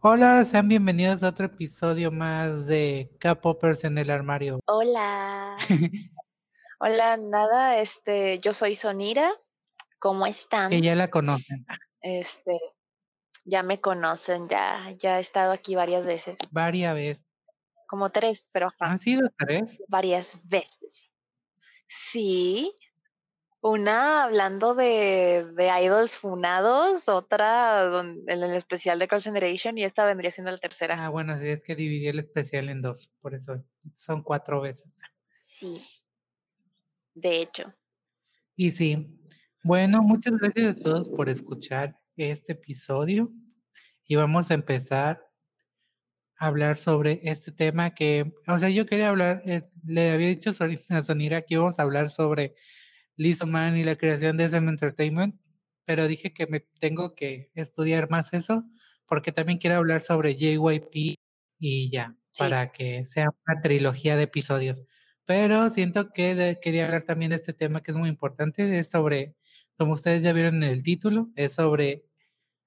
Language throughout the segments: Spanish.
Hola, sean bienvenidos a otro episodio más de K-Poppers en el armario. Hola. Hola, nada, este, yo soy Sonira. ¿Cómo están? Que ya la conocen. Este, ya me conocen, ya, ya he estado aquí varias veces. Varias veces. Como tres, pero ajá, ¿Han sido tres? varias veces. Sí. Una hablando de, de idols funados, otra don- en el especial de Girls' Generation y esta vendría siendo la tercera. Ah, bueno, sí, es que dividí el especial en dos, por eso son cuatro veces. Sí. De hecho. Y sí, bueno, muchas gracias a todos por escuchar este episodio y vamos a empezar a hablar sobre este tema que, o sea, yo quería hablar, eh, le había dicho a Sonira que íbamos a hablar sobre Lizzo Man y la creación de SM Entertainment, pero dije que me tengo que estudiar más eso porque también quiero hablar sobre JYP y ya, Sí. para que sea una trilogía de episodios. Pero siento que de- quería hablar también de este tema que es muy importante, es sobre, como ustedes ya vieron en el título, es sobre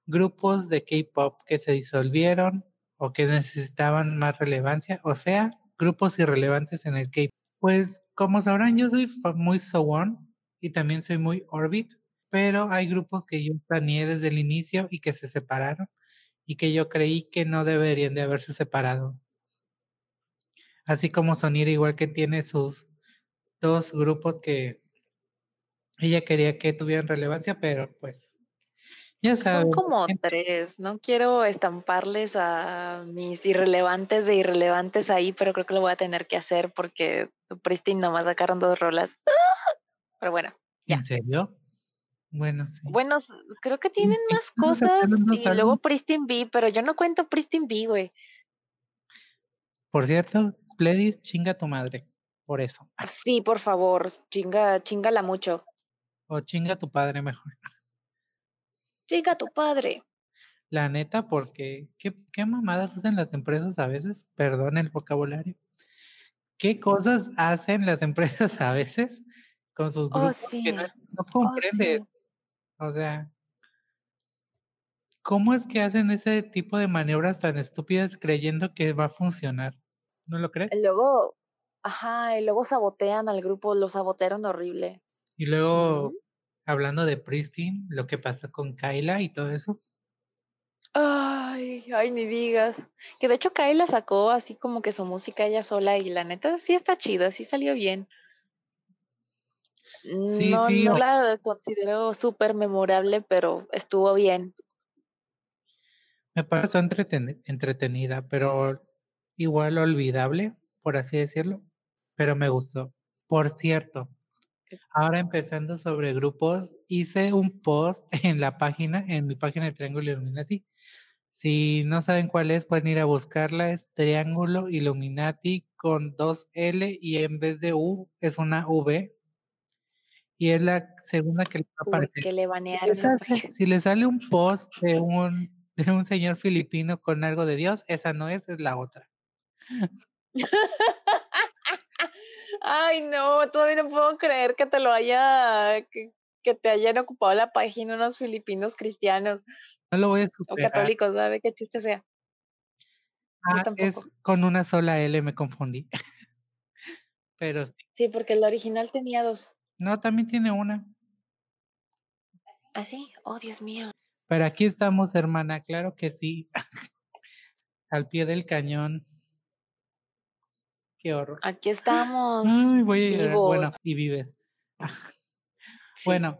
grupos de K-pop que se disolvieron o que necesitaban más relevancia, o sea, grupos irrelevantes en el K-pop. Pues como sabrán, yo soy muy So-Won y también soy muy Orbit, pero hay grupos que yo planeé desde el inicio y que se separaron y que yo creí que no deberían de haberse separado. Así como Sonira igual que tiene sus dos grupos que ella quería que tuvieran relevancia, pero pues ya Son saben, como en- tres. No quiero estamparles a mis irrelevantes de irrelevantes ahí, pero creo que lo voy a tener que hacer porque Pristine nomás sacaron dos rolas. Pero bueno, ya. ¿en serio? Bueno, sí. Bueno, creo que tienen sí, más cosas y luego. Pristine B, pero yo no cuento Pristine B, güey. Por cierto, Pledis, chinga tu madre. Por eso. Sí, por favor, chinga, chingala mucho. O chinga tu padre mejor. Chinga tu padre. La neta, porque ¿qué, qué mamadas hacen las empresas a veces? Perdón el vocabulario. ¿Qué cosas hacen las empresas a veces con sus Oh, grupos que no, Oh, comprendes? sí. O sea, ¿cómo es que hacen ese tipo de maniobras tan estúpidas creyendo que va a funcionar? ¿No lo crees? Luego, ajá, y luego sabotean al grupo, lo sabotearon horrible. Y luego, hablando de Pristine, lo que pasó con Kyla y todo eso. Ay, ay, ni digas. Que de hecho Kyla sacó así como que su música ella sola y la neta sí está chida, sí salió bien. Sí, No, sí, no o- la considero súper memorable, pero estuvo bien. me pareció entreten- entretenida, pero igual olvidable, por así decirlo, pero me gustó. Por cierto, ahora empezando sobre grupos, hice un post en la página, en mi página de Triángulo Illuminati. Si no saben cuál es, pueden ir a buscarla, es Triángulo Illuminati con dos L y en vez de U es una V. Y es la segunda que les va a aparecer. Porque le Si la sale, si les sale un post de un, de un señor filipino con algo de Dios, esa no es, es la otra. Ay, no, todavía no puedo creer que te lo haya, que, que te hayan ocupado la página unos filipinos cristianos No lo voy a o superar. católicos, ¿sabe qué chiste sea? Ah, es con una sola L, me confundí. Pero sí. Sí, porque el original tenía dos. No, también tiene una. ¿Ah, sí? Oh, Dios mío. Pero aquí estamos, hermana, claro que sí. Al pie del cañón. Qué horror. Aquí estamos Ay, voy a vivos. Bueno, y vives. Sí. Bueno,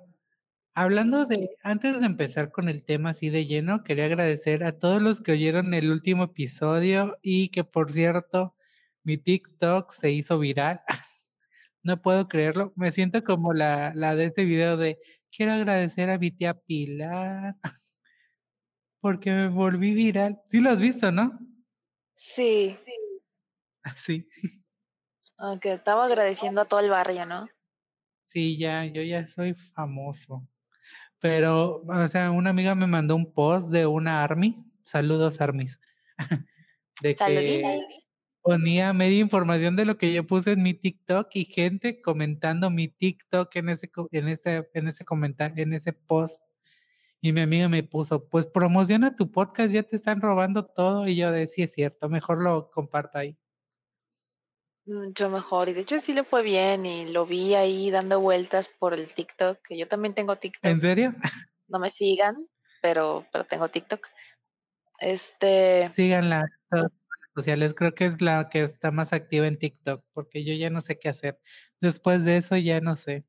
hablando de, antes de empezar con el tema así de lleno, quería agradecer a todos los que oyeron el último episodio y que por cierto, mi TikTok se hizo viral. No puedo creerlo. Me siento como la, la de ese video de quiero agradecer a mi tía Pilar porque me volví viral. Sí lo has visto, ¿no? Sí, Sí. aunque estaba agradeciendo a todo el barrio, ¿no? Sí, ya, yo ya soy famoso. Pero, o sea, una amiga me mandó un post de una Army. Saludos, Armies. De que. Ponía media información de lo que yo puse en mi TikTok y gente comentando mi TikTok en ese, en ese, en ese comentario, en ese post. Y mi amiga me puso, pues promociona tu podcast, ya te están robando todo. Y yo decía, es cierto, mejor lo comparto ahí. Mucho mejor. Y de hecho sí le fue bien y lo vi ahí dando vueltas por el TikTok, que yo también tengo TikTok. ¿En serio? No me sigan, pero, pero tengo TikTok. Este. Síganla sociales. Creo que es la que está más activa en TikTok, porque yo ya no sé qué hacer. Después de eso ya no sé.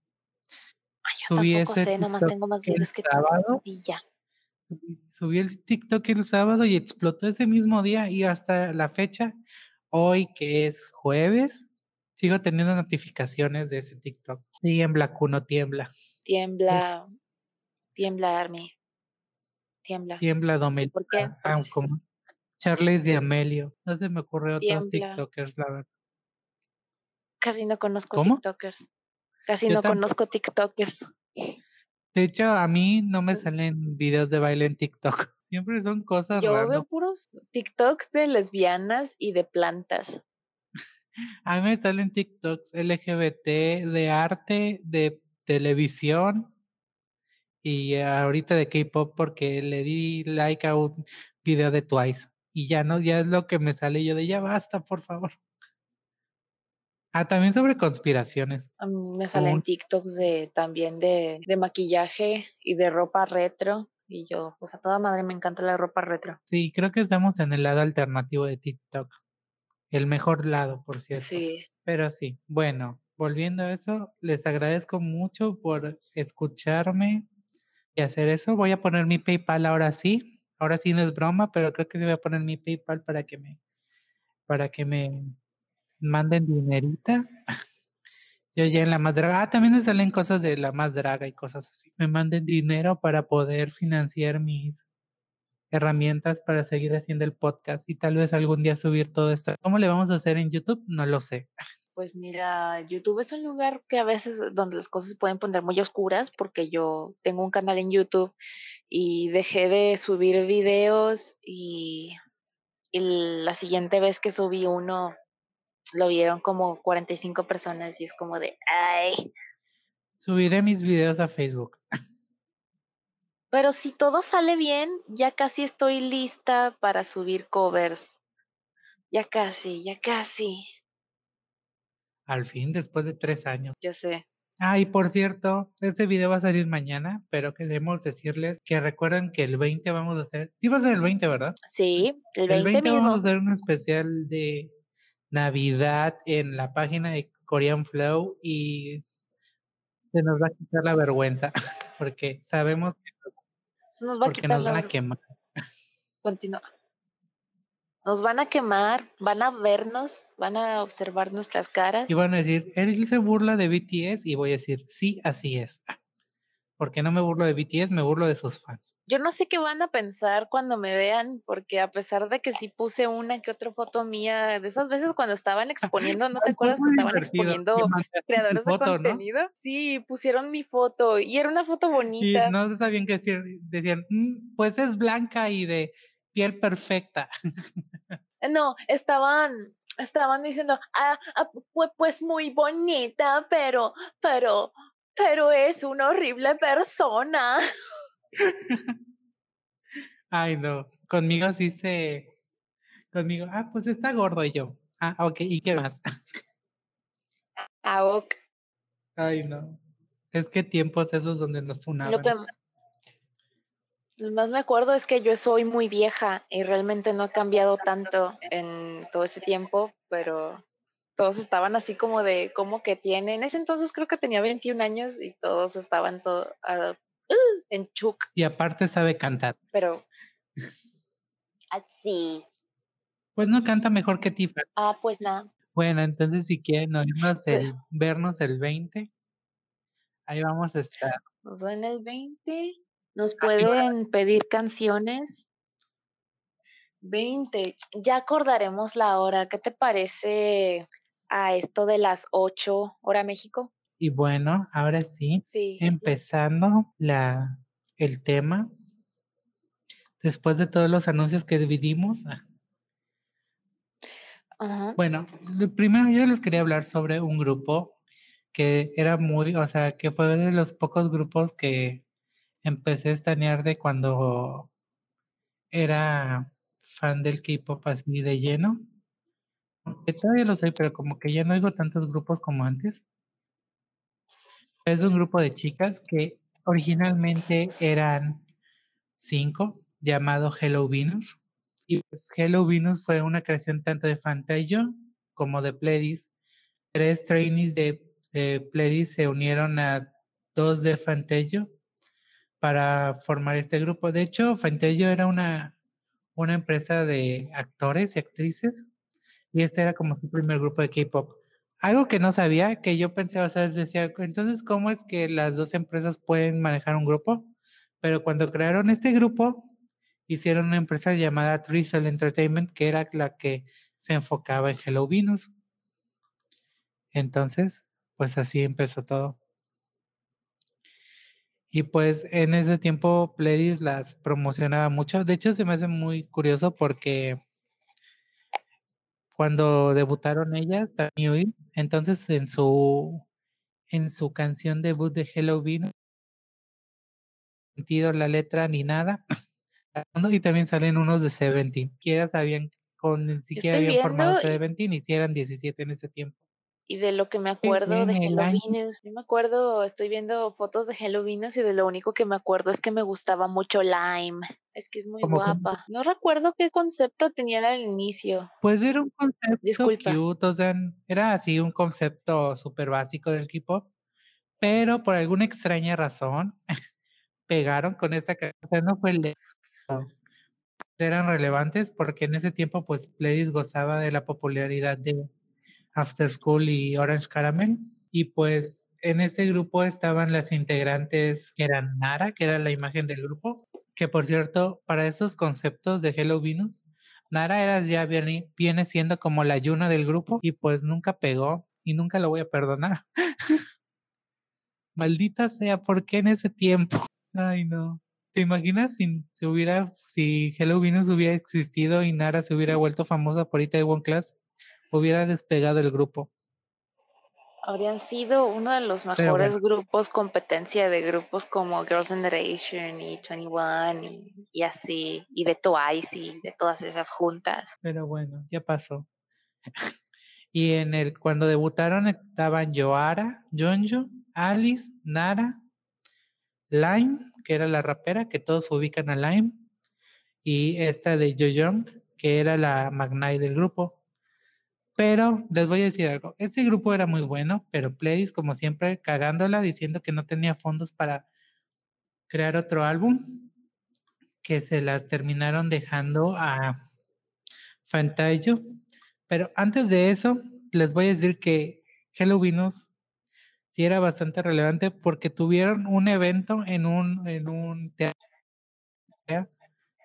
Ay, yo subí tampoco ese sé, nomás tengo más videos que sábado, y ya. Subí, subí el TikTok el sábado y explotó ese mismo día y hasta la fecha, hoy que es jueves, sigo teniendo notificaciones de ese TikTok. Tiembla, Cuno, tiembla. Tiembla, tiembla, Army. Tiembla. Tiembla, Domelio. ¿Por qué? Ah, Charlie de Amelio. No se me ocurre otros TikTokers, la verdad. Casi no conozco TikTokers. Casi no conozco TikTokers. De hecho, a mí no me salen videos de baile en TikTok. Siempre son cosas Yo veo puros TikToks de lesbianas y de plantas. A mí me salen TikToks LGBT, de arte, de televisión y ahorita de K-pop porque le di like a un video de Twice y ya no, ya es lo que me sale yo de ya basta, por favor. Ah, también sobre conspiraciones. A mí me salen TikToks de también de, de maquillaje y de ropa retro. Y yo, pues a toda madre me encanta la ropa retro. Sí, creo que estamos en el lado alternativo de TikTok. El mejor lado, por cierto. Sí. Pero sí, bueno, volviendo a eso, les agradezco mucho por escucharme y hacer eso. Voy a poner mi PayPal ahora sí. Ahora sí no es broma, pero creo que sí voy a poner mi PayPal para que me, para que me manden dinerita. Yo ya en la más draga. Ah, también me salen cosas de la más draga y cosas así. Me manden dinero para poder financiar mis herramientas para seguir haciendo el podcast y tal vez algún día subir todo esto. ¿Cómo le vamos a hacer en YouTube? No lo sé. Pues mira, YouTube es un lugar que a veces donde las cosas pueden poner muy oscuras porque yo tengo un canal en YouTube y dejé de subir videos y, y la siguiente vez que subí uno lo vieron como 45 personas y es como de, ay. Subiré mis videos a Facebook. Pero si todo sale bien, ya casi estoy lista para subir covers. Ya casi, ya casi. Al fin, después de tres años. Ya sé. Ah, y por cierto, este video va a salir mañana, pero queremos decirles que recuerden que el 20 vamos a hacer, sí va a ser el 20, ¿verdad? Sí, el 20, el 20 mismo. vamos a hacer un especial de Navidad en la página de Korean Flow y se nos va a quitar la vergüenza porque sabemos que nos, va a quitar nos van a quemar. Continúa. Nos van a quemar, van a vernos, van a observar nuestras caras. Y van a decir, él se burla de BTS y voy a decir, sí, así es porque no me burlo de BTS, me burlo de sus fans. Yo no sé qué van a pensar cuando me vean, porque a pesar de que sí puse una que otra foto mía, de esas veces cuando estaban exponiendo, ¿no te acuerdas que estaban exponiendo creadores de contenido? Sí, pusieron mi foto y era una foto bonita. Y no sabían qué decir, decían, mm, pues es blanca y de piel perfecta. No, estaban, estaban diciendo, ah, ah pues, muy bonita, pero, pero, pero es una horrible persona. Ay, no. Conmigo sí se. Conmigo, ah, pues está gordo y yo. Ah, ok, ¿y qué más? Ah, ok. Ay, no. Es que tiempos esos donde nos funaban. Lo que más me acuerdo es que yo soy muy vieja y realmente no ha cambiado tanto en todo ese tiempo, pero todos estaban así como de, como que tienen, en ese entonces creo que tenía 21 años y todos estaban todo, uh, en chuk. Y aparte sabe cantar. Pero, así. Pues no canta mejor que Tifa. Ah, pues nada. Bueno, entonces si quieren oírnos el, vernos el 20, ahí vamos a estar. Nos ven el 20, nos pueden pedir canciones 20. Ya acordaremos la hora. ¿Qué te parece a esto de las 8 hora México. Y bueno, ahora sí, empezando la, el tema, después de todos los anuncios que dividimos. Ajá. Bueno, primero yo les quería hablar sobre un grupo que era muy, o sea, que fue de los pocos grupos que empecé a estanear de cuando era fan del K-pop así de lleno. Que todavía lo soy, pero como que ya no oigo tantos grupos como antes. Es un grupo de chicas que originalmente eran cinco, llamado Hello Venus. Y pues Hello Venus fue una creación tanto de Fantayo como de Pledis. Tres trainees de, de Pledis se unieron a dos de Fantayo para formar este grupo. De hecho, Fantayo era una, una empresa de actores y actrices y este era como su primer grupo de K-pop. Algo que no sabía, que yo pensé, o sea, decía, entonces, ¿cómo es que las dos empresas pueden manejar un grupo? Pero cuando crearon este grupo, hicieron una empresa llamada Drizzle Entertainment, que era la que se enfocaba en Hello Venus. Entonces, pues así empezó todo. Y pues en ese tiempo Pledis las promocionaba mucho. De hecho, se me hace muy curioso porque cuando debutaron ellas, también, entonces en su en su canción debut de Hello Venus, sentido la letra ni nada. y también salen unos de Seventeen. Siquiera sabían, con ni siquiera habían formado Seventeen y si eran 17 en ese tiempo. Y de lo que me acuerdo de año- Venus, yo me acuerdo, estoy viendo fotos de Hello Venus y de lo único que me acuerdo es que me gustaba mucho Lime. Es que es muy guapa. No recuerdo qué concepto tenían al inicio. Pues era un concepto Disculpa. cute, o sea, era así un concepto súper básico del K-pop, pero por alguna extraña razón pegaron con esta canción, no fue el de eran relevantes porque en ese tiempo pues Pledis gozaba de la popularidad de After School y Orange Caramel y pues en ese grupo estaban las integrantes que eran Nara, que era la imagen del grupo, que por cierto, para esos conceptos de Hello Venus, Nara era ya viene, viene siendo como la Yuna del grupo y pues nunca pegó y nunca lo voy a perdonar. Maldita sea, ¿por qué en ese tiempo? Ay, no. ¿Te imaginas si, si hubiera, si Hello Venus hubiera existido y Nara se hubiera vuelto famosa por Itaewon Class? Hubiera despegado el grupo. Habrían sido uno de los mejores grupos, competencia de grupos como Girls' Generation y 21 y, y así, y de Twice y de todas esas juntas. Pero bueno, ya pasó. y en el cuando debutaron estaban Yoara, Jonjo, Alice, Nara, Lime, que era la rapera, que todos ubican a Lime, y esta de Yoyoung, que era la Magnai del grupo. Pero les voy a decir algo, este grupo era muy bueno, pero Pledis, como siempre, cagándola, diciendo que no tenía fondos para crear otro álbum, que se las terminaron dejando a Fantayo. Pero antes de eso, les voy a decir que Hello Venus sí era bastante relevante porque tuvieron un evento en un, en un teatro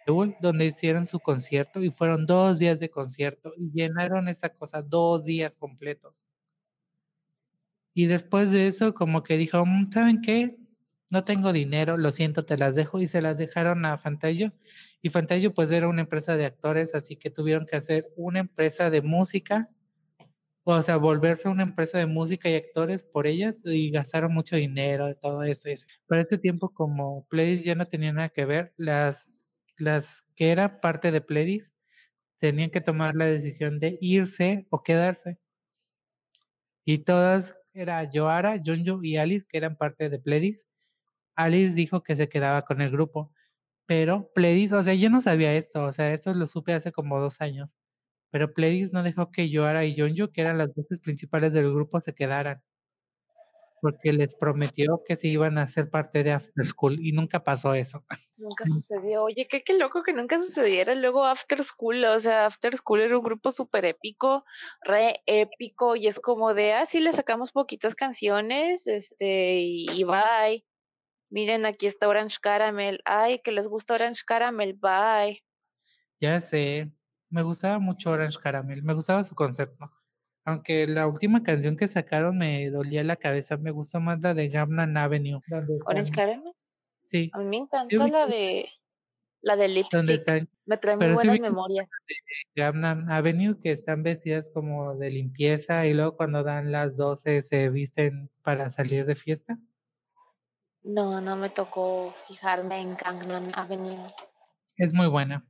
Donde hicieron su concierto y fueron dos días de concierto y llenaron esta cosa dos días completos. Y después de eso, como que dijo, "Mm, ¿saben qué? No tengo dinero, lo siento, te las dejo y se las dejaron a Fantayo. Y Fantayo pues era una empresa de actores, así que tuvieron que hacer una empresa de música, o sea, volverse una empresa de música y actores por ellas y gastaron mucho dinero todo eso. Pero este tiempo como Pledis ya no tenía nada que ver, las, las que eran parte de Pledis tenían que tomar la decisión de irse o quedarse. Y todas, era Joara, Jonjo y Alice, que eran parte de Pledis. Alice dijo que se quedaba con el grupo, pero Pledis, o sea, yo no sabía esto, o sea, esto lo supe hace como dos años, pero Pledis no dejó que Joara y Jonjo, que eran las voces principales del grupo, se quedaran, porque les prometió que se iban a hacer parte de After School y nunca pasó eso. Nunca sucedió. Oye, qué, qué loco que nunca sucediera luego After School. O sea, After School era un grupo súper épico, re épico, y es como de, ah, sí, le sacamos poquitas canciones, este, y, y bye. Miren, aquí está Orange Caramel. Ay, que les gusta Orange Caramel, bye. Ya sé, me gustaba mucho Orange Caramel, me gustaba su concepto. Aunque la última canción que sacaron me dolía la cabeza, me gustó más la de Gamnan Avenue. donde Orange. Sí, A mí me encanta la de. La de Lipstick. Me trae muy buenas memorias. Gamnan Avenue, que están vestidas como de limpieza y luego cuando dan las 12 se visten para salir de fiesta. No, no me tocó fijarme en Gangnam Avenue. Es muy buena.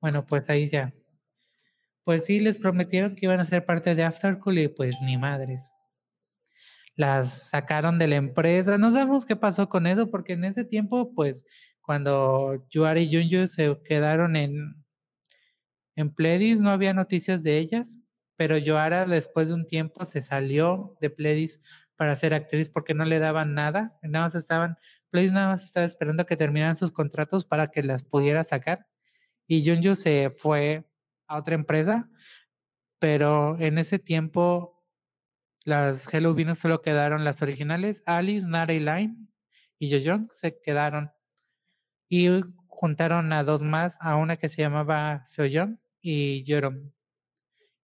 Bueno, pues ahí ya. Pues sí, les prometieron que iban a ser parte de Aftercool y pues ni madres. Las sacaron de la empresa. No sabemos qué pasó con eso porque en ese tiempo, pues cuando Yuari y Junju se quedaron en, en Pledis, no había noticias de ellas, pero Yoara después de un tiempo se salió de Pledis para ser actriz porque no le daban nada, nada más estaban, Pledis nada más estaba esperando que terminaran sus contratos para que las pudiera sacar y Junju se fue a otra empresa, pero en ese tiempo las Hello Venus solo quedaron las originales, Alice, Nara y Line y Young se quedaron y juntaron a dos más, a una que se llamaba Seoyeon y Jerome.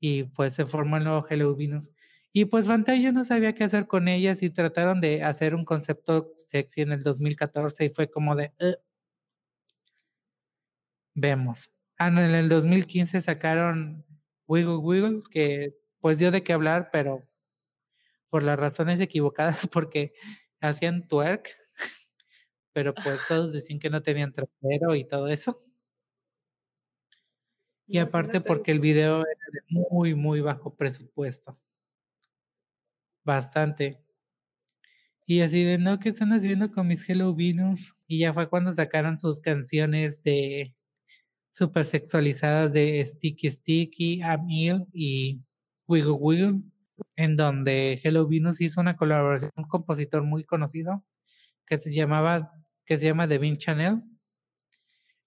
Y pues se formó el nuevo Hello Venus. Y pues Fantasia no sabía qué hacer con ellas y trataron de hacer un concepto sexy en el 2014 y fue como de... Vemos. Ah, en el 2015 sacaron Wiggle Wiggle, que pues dio de qué hablar, pero por las razones equivocadas, porque hacían twerk pero pues todos decían que no tenían trasero y todo eso. Y aparte porque el video era de muy, muy bajo presupuesto. Bastante. Y así de, no, ¿qué están haciendo con mis Hello Venus? Y ya fue cuando sacaron sus canciones de super sexualizadas de Sticky Sticky, I'm y Wiggle Wiggle, en donde Hello Venus hizo una colaboración con un compositor muy conocido que se llamaba que se llama The Bean Channel,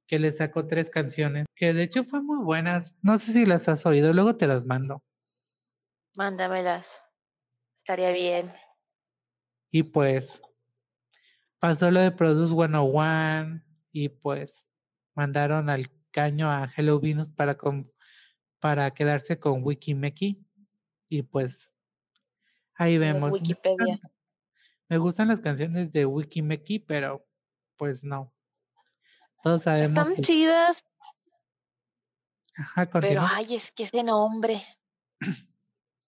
que le sacó tres canciones, que de hecho fue muy buenas. No sé si las has oído, luego te las mando. Mándamelas. Estaría bien. Y pues pasó lo de Produce 101 y pues mandaron al caño a Hello Venus para, para quedarse con Wikimeki y pues ahí vemos. Wikipedia. Me gustan las canciones de Wikimeki, pero pues no. Todos sabemos. Están chidas. Ajá, Pero ay, es que ese nombre.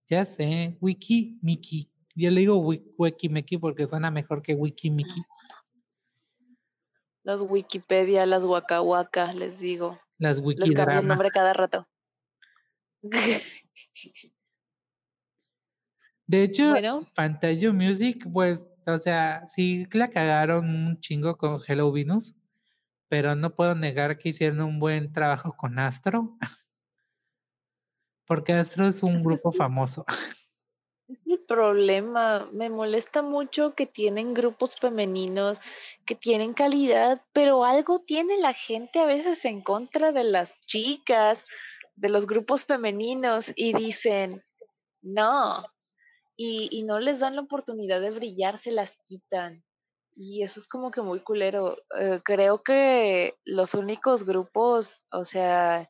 ya sé, Wiki Miki. Yo le digo Wiki Miki porque suena mejor que Wiki Miki. Las Wikipedia, las Waka Waka, les digo. Las Wiki Les el nombre cada rato. De hecho, bueno. Music, pues o sea, sí la cagaron un chingo con Hello Venus, pero no puedo negar que hicieron un buen trabajo con Astro. Porque Astro es un grupo famoso. Es el problema. Me molesta mucho que tienen grupos femeninos, que tienen calidad, pero algo tiene la gente a veces en contra de las chicas, de los grupos femeninos, y dicen, no, y, no les dan la oportunidad de brillar, se las quitan. Y eso es como que muy culero. Eh, creo que los únicos grupos, o sea,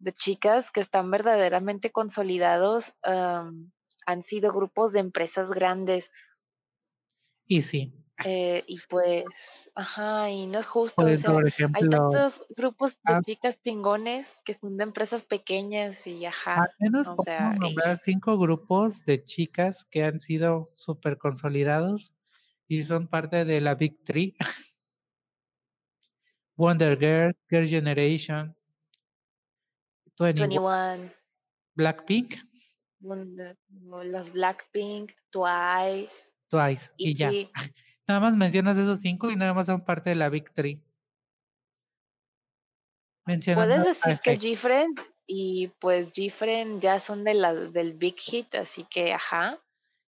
de chicas que están verdaderamente consolidados han sido grupos de empresas grandes. Y sí. Eh, y pues, ajá, y no es justo. hay tantos grupos de ah chicas pingones que son de empresas pequeñas y ajá. Al menos o sea, nombrar cinco grupos de chicas que han sido súper consolidados y son parte de la Big Three. Wonder Girl, Girl Generation, 21, Blackpink. Las Blackpink, Twice. Twice, y, ya. Nada más mencionas esos cinco y nada más son parte de la Victory. Puedes decir que Gfriend y pues Gfriend ya son de la, del Big Hit, así que ajá.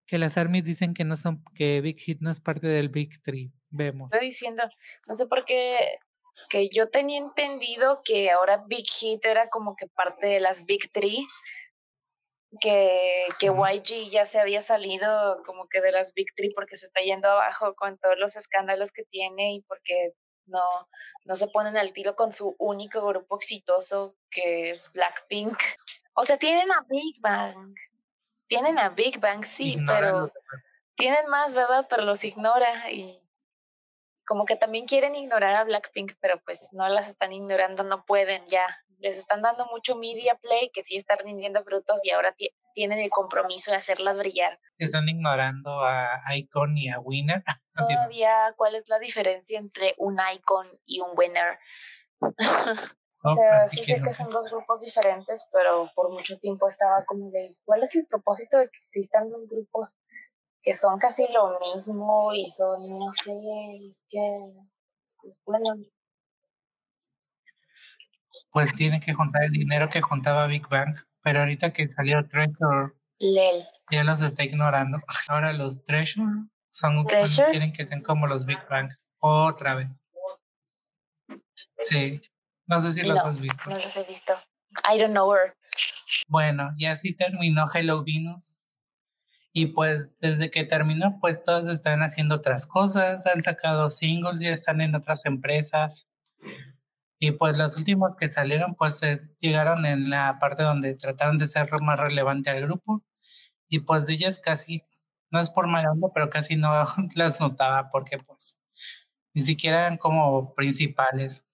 Que las armies dicen que no son, que Big Hit no es parte del Big Three. Vemos. Estoy diciendo, no sé por qué, que yo tenía entendido que ahora Big Hit era como que parte de las Big Three que, que YG ya se había salido como que de las Big Three porque se está yendo abajo con todos los escándalos que tiene y porque no, no se ponen al tiro con su único grupo exitoso que es Blackpink. O sea, tienen a Big Bang. Tienen a Big Bang, sí, pero tienen más, ¿verdad? Pero los ignora y como que también quieren ignorar a Blackpink, pero pues no las están ignorando, no pueden ya. Les están dando mucho media play que sí están rindiendo frutos y ahora tienen el compromiso de hacerlas brillar. Están ignorando a Icon y a Winner. Todavía, ¿cuál es la diferencia entre un Icon y un Winner? o sea, sí sé que son dos grupos diferentes, pero por mucho tiempo estaba como de, ¿cuál es el propósito de que existan dos grupos que son casi lo mismo y son, no sé, es que, pues bueno. Pues tiene que juntar el dinero que juntaba Big Bang, pero ahorita que salió Treasure, Lel. ya los está ignorando. Ahora los Treasure son ¿Treasure? quieren que sean como los Big Bang otra vez. Sí, no sé si los has visto. No los he visto. I don't know her. Bueno, y así terminó Hello Venus. Y pues desde que terminó, pues todos están haciendo otras cosas, han sacado singles, ya están en otras empresas. Y pues los últimos que salieron, pues llegaron en la parte donde trataron de ser más relevante al grupo. Y pues de ellas casi, no es por mal pero casi no las notaba porque pues ni siquiera eran como principales.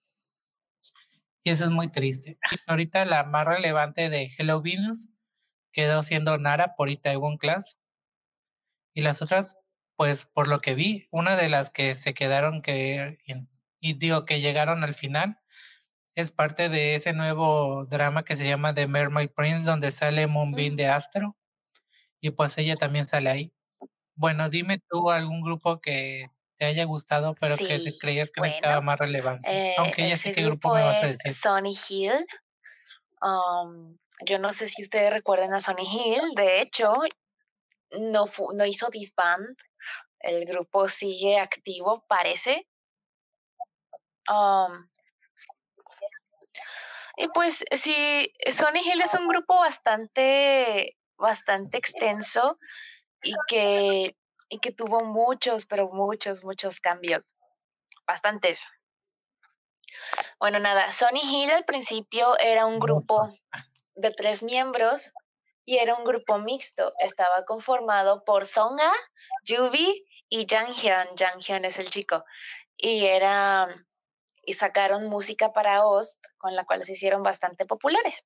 Y eso es muy triste. Ahorita la más relevante de Hello Venus quedó siendo Nara por Itaewon Class. Y las otras, pues por lo que vi, una de las que se quedaron que, y digo que llegaron al final, es parte de ese nuevo drama que se llama The Mermaid Prince, donde sale Moonbeam de Astro. Y pues ella también sale ahí. Bueno, dime tú algún grupo que te haya gustado, pero que te creías que necesitaba más relevancia. Eh, Aunque ya sé qué grupo me vas a decir. Sonny Hill. Um, yo no sé si ustedes recuerdan a Sonny Hill. De hecho, no, no hizo disband, el grupo sigue activo, parece. Um, y pues sí, Sony Hill es un grupo bastante, bastante extenso y que, y que tuvo muchos, pero muchos, muchos cambios. Bastantes. Bueno, nada, Sony Hill al principio era un grupo de tres miembros y era un grupo mixto. Estaba conformado por Songa, Juvi y Jang Hyun. Jang Hyun es el chico. Y era y sacaron música para Ost, con la cual se hicieron bastante populares.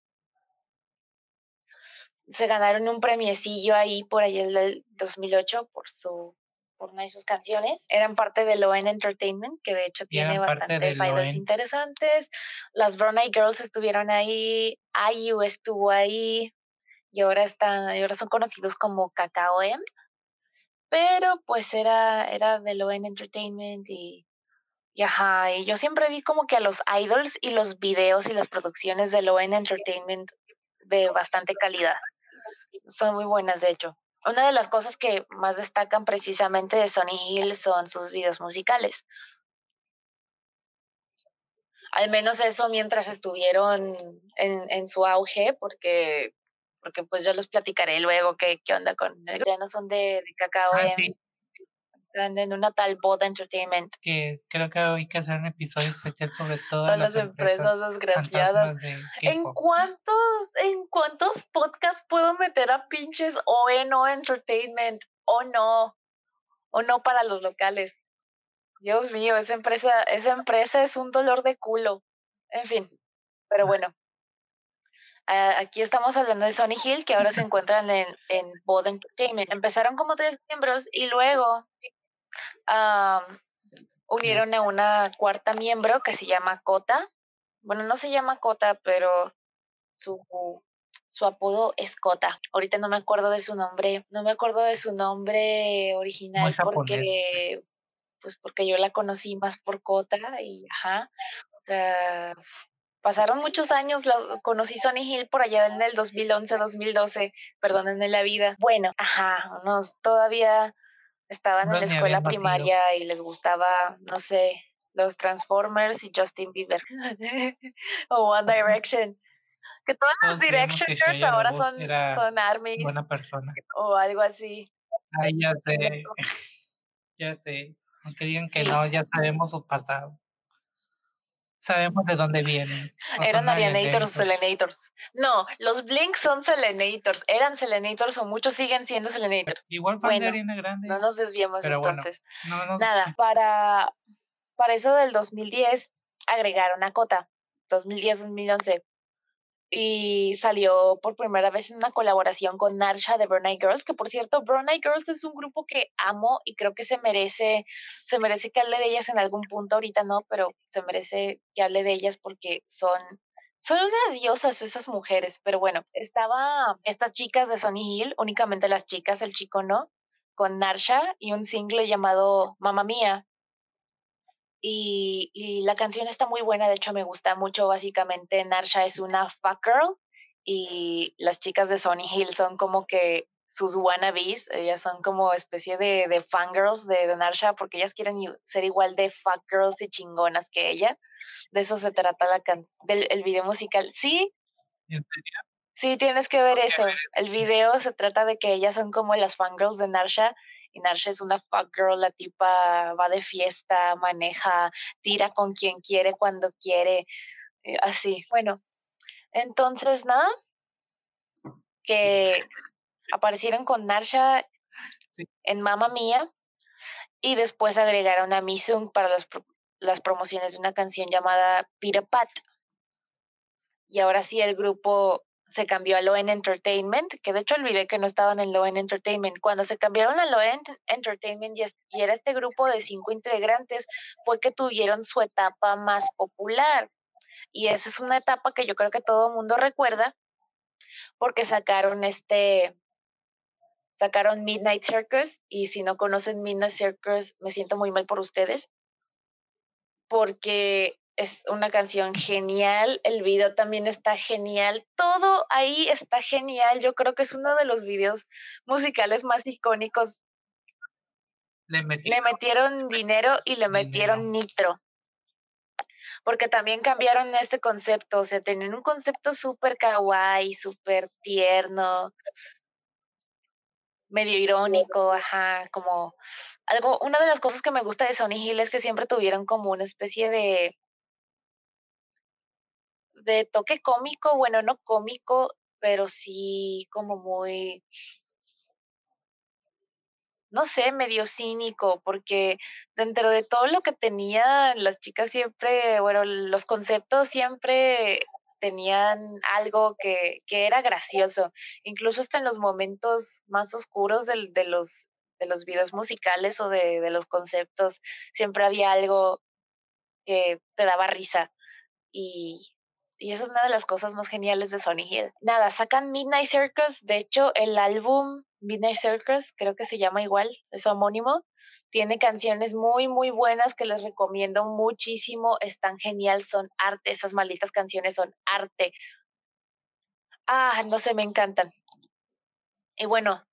Se ganaron un premiecillo ahí por ahí el del 2008 por su por una de sus canciones. Eran parte de Loen Entertainment, que de hecho tiene bastantes idols interesantes. Las Brown Eyed Girls estuvieron ahí, IU estuvo ahí, y ahora están, ahora son conocidos como KKOM, pero pues era, era de Loen Entertainment y, y ajá, y yo siempre vi como que a los idols y los videos y las producciones de Loen Entertainment de bastante calidad. Son muy buenas, de hecho. Una de las cosas que más destacan precisamente de Sony Hill son sus videos musicales. Al menos eso mientras estuvieron en, en su auge, porque porque pues ya los platicaré luego qué, qué onda con ya no son de, de cacao ah, están en una tal boda entertainment. Que creo que hay que hacer un episodio especial sobre todas, las, empresas, desgraciadas. en cuántos en cuántos podcasts puedo meter a pinches o no entertainment o no. O no para los locales. Dios mío esa empresa esa empresa es un dolor de culo. En fin pero bueno. Ah, aquí estamos hablando de Sony Hill, que ahora se encuentran en, en Entertainment. Empezaron como tres miembros y luego unieron a una cuarta miembro que se llama Kota. Bueno, no se llama Kota, pero su, su apodo es Kota. Ahorita no me acuerdo de su nombre, no me acuerdo de su nombre original porque pues porque yo la conocí más por Kota y ajá pasaron muchos años, conocí Sony Hill por allá en el 2011, 2012, perdónenme la vida. Bueno, ajá, unos todavía estaban en la escuela primaria y les gustaba, no sé, los Transformers y Justin Bieber o One Direction. Que todas las Directioners ahora son, son armies. Buena persona. O algo así. Ay, ya sé. ya sé. Aunque digan que no, ya sabemos su pasado sabemos de dónde vienen. Eran Arianators o Selenators. No, los Blink son Selenators. Eran Selenators o muchos siguen siendo Selenators. Igual fue de Ariana Grande. No nos desviemos entonces. Nada, para para eso del 2010 agregaron a Cota, 2010-2011 y salió por primera vez en una colaboración con Narsha de Burn Girls, que por cierto, Burn Girls es un grupo que amo y creo que se merece, se merece que hable de ellas en algún punto, ahorita no, pero se merece que hable de ellas porque son, son unas diosas esas mujeres, pero bueno, estaba estas chicas de Sony Hill, únicamente las chicas, el chico no, con Narsha y un single llamado Mamma Mía, y, y, la canción está muy buena, de hecho me gusta mucho, básicamente Narsha es una fuck girl y las chicas de Sony Hill son como que sus wannabes, ellas son como especie de, de fangirls de, de Narsha porque ellas quieren ser igual de fuck girls y chingonas que ella. De eso se trata la can del el video musical. Sí. Sí, tienes que ver eso. El video se trata de que ellas son como las fangirls de Narsha y Narsha es una fuck girl, la tipa va de fiesta, maneja, tira con quien quiere, cuando quiere, eh, así. Bueno, entonces nada, que aparecieron con Narsha en Mamma Mía y después agregaron a Misung para las, las promociones de una canción llamada Peter Pat. Y ahora sí el grupo se cambió a Loen Entertainment, que de hecho olvidé que no estaban en Loen Entertainment. Cuando se cambiaron a Loen Entertainment y, era este grupo de cinco integrantes, fue que tuvieron su etapa más popular. Y esa es una etapa que yo creo que todo el mundo recuerda, porque sacaron este, sacaron Midnight Circus, y si no conocen Midnight Circus, me siento muy mal por ustedes, porque es una canción genial, el video también está genial, todo ahí está genial, yo creo que es uno de los videos musicales más icónicos. Le metieron, dinero y le metieron nitro, porque también cambiaron este concepto, o sea, tenían un concepto súper kawaii, súper tierno, medio irónico, ajá, como algo, una de las cosas que me gusta de Sony Hill es que siempre tuvieron como una especie de de toque cómico, bueno, no cómico, pero sí como muy, no sé, medio cínico, porque dentro de todo lo que tenían las chicas siempre, bueno, los conceptos siempre tenían algo que, que era gracioso, incluso hasta en los momentos más oscuros del, de, los, de los videos musicales o de, de los conceptos, siempre había algo que te daba risa. Y, y esa es una de las cosas más geniales de Sony Hill. Nada, sacan Midnight Circus. De hecho, el álbum Midnight Circus, creo que se llama igual, es homónimo. Tiene canciones muy, muy buenas que les recomiendo muchísimo. Están genial, son arte. Esas malditas canciones son arte. Ah, no sé, me encantan. Y bueno,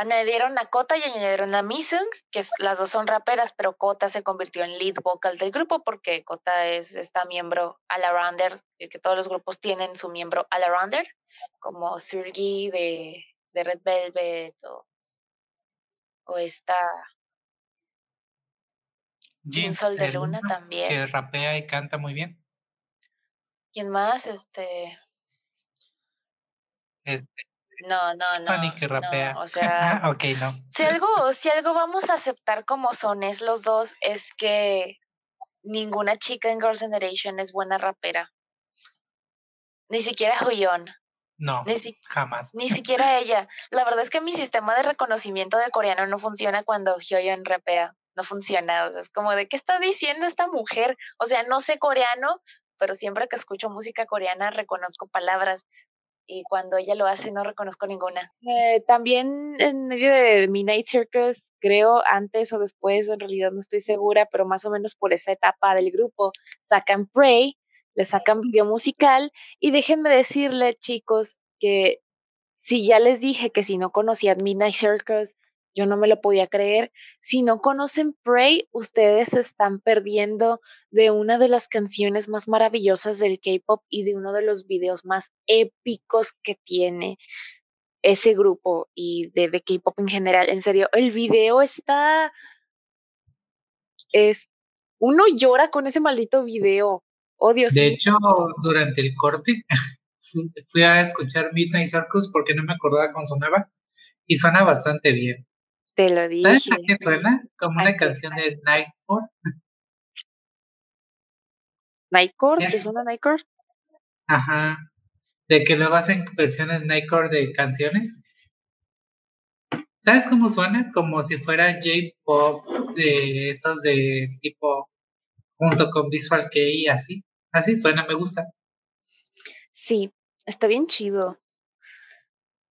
Añadieron a Kota y añadieron a Misung, que las dos son raperas, pero Kota se convirtió en lead vocal del grupo porque Kota es esta miembro all-arounder, que todos los grupos tienen su miembro all-arounder, como Sergi de, de Red Velvet o, o esta Jean Sol de Luna, también. Que rapea y canta muy bien. ¿Quién más? Este. Este. No, no, no. que rapea. o sea, ah, ok, no. Si algo, si algo vamos a aceptar como son es los dos, es que ninguna chica en Girls' Generation es buena rapera. Ni siquiera Huyon. No, jamás. Ni siquiera ella. La verdad es que mi sistema de reconocimiento de coreano no funciona cuando Hyoyeon rapea. No funciona. O sea, es como de qué está diciendo esta mujer. O sea, no sé coreano, pero siempre que escucho música coreana reconozco palabras y cuando ella lo hace no reconozco ninguna. Eh, también en medio de Midnight Circus, creo antes o después, en realidad no estoy segura, pero más o menos por esa etapa del grupo, sacan Pray, le sacan video musical y déjenme decirle chicos que si ya les dije que si no conocían Midnight Circus, yo no me lo podía creer. Si no conocen Pray, ustedes se están perdiendo de una de las canciones más maravillosas del K-pop y de uno de los videos más épicos que tiene ese grupo y de, de K-pop en general. En serio, el video está. Es. Uno llora con ese maldito video. Oh, Dios De hecho, durante el corte fui a escuchar Midnight Circus porque no me acordaba cómo sonaba y suena bastante bien. Te lo dije. ¿Sabes a qué suena? Como una canción de Nightcore. Nightcore, Es- ¿es una Nightcore? Ajá. De que luego hacen versiones Nightcore de canciones. ¿Sabes cómo suena? Como si fuera J-pop de esos de tipo junto con Visual Kei y así. Así suena, me gusta. Sí, está bien chido.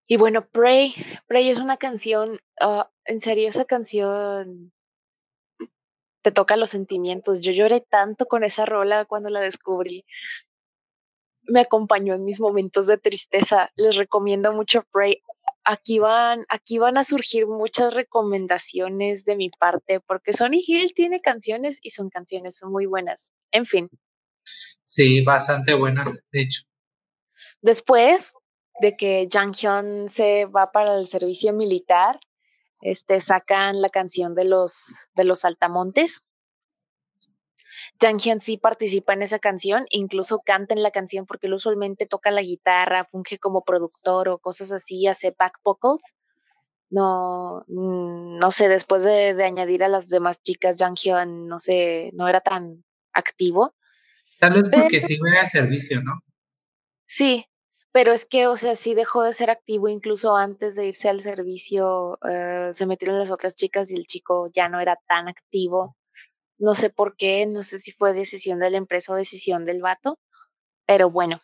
Y bueno, Pray, Pray es una canción, ah, en serio, esa canción te toca los sentimientos. Yo lloré tanto con esa rola cuando la descubrí. Me acompañó en mis momentos de tristeza. Les recomiendo mucho Pray. Aquí van, aquí van a surgir muchas recomendaciones de mi parte, porque Sonny Hill tiene canciones y son canciones muy buenas. En fin, Sí, bastante buenas, de hecho. después de que Jang Hyun se va para el servicio militar, este, sacan la canción de los, de los saltamontes. Jang Hyun sí participa en esa canción, incluso canta en la canción porque él usualmente toca la guitarra, funge como productor o cosas así, hace back vocals. No, mm, no sé, después de, de añadir a las demás chicas, Jang Hyun no sé, no era tan activo. Tal vez porque Pero- al servicio, ¿no? Sí, pero es que, o sea, sí dejó de ser activo incluso antes de irse al servicio, eh, se metieron las otras chicas y el chico ya no era tan activo. No sé por qué, no sé si fue decisión de la empresa o decisión del vato, pero bueno.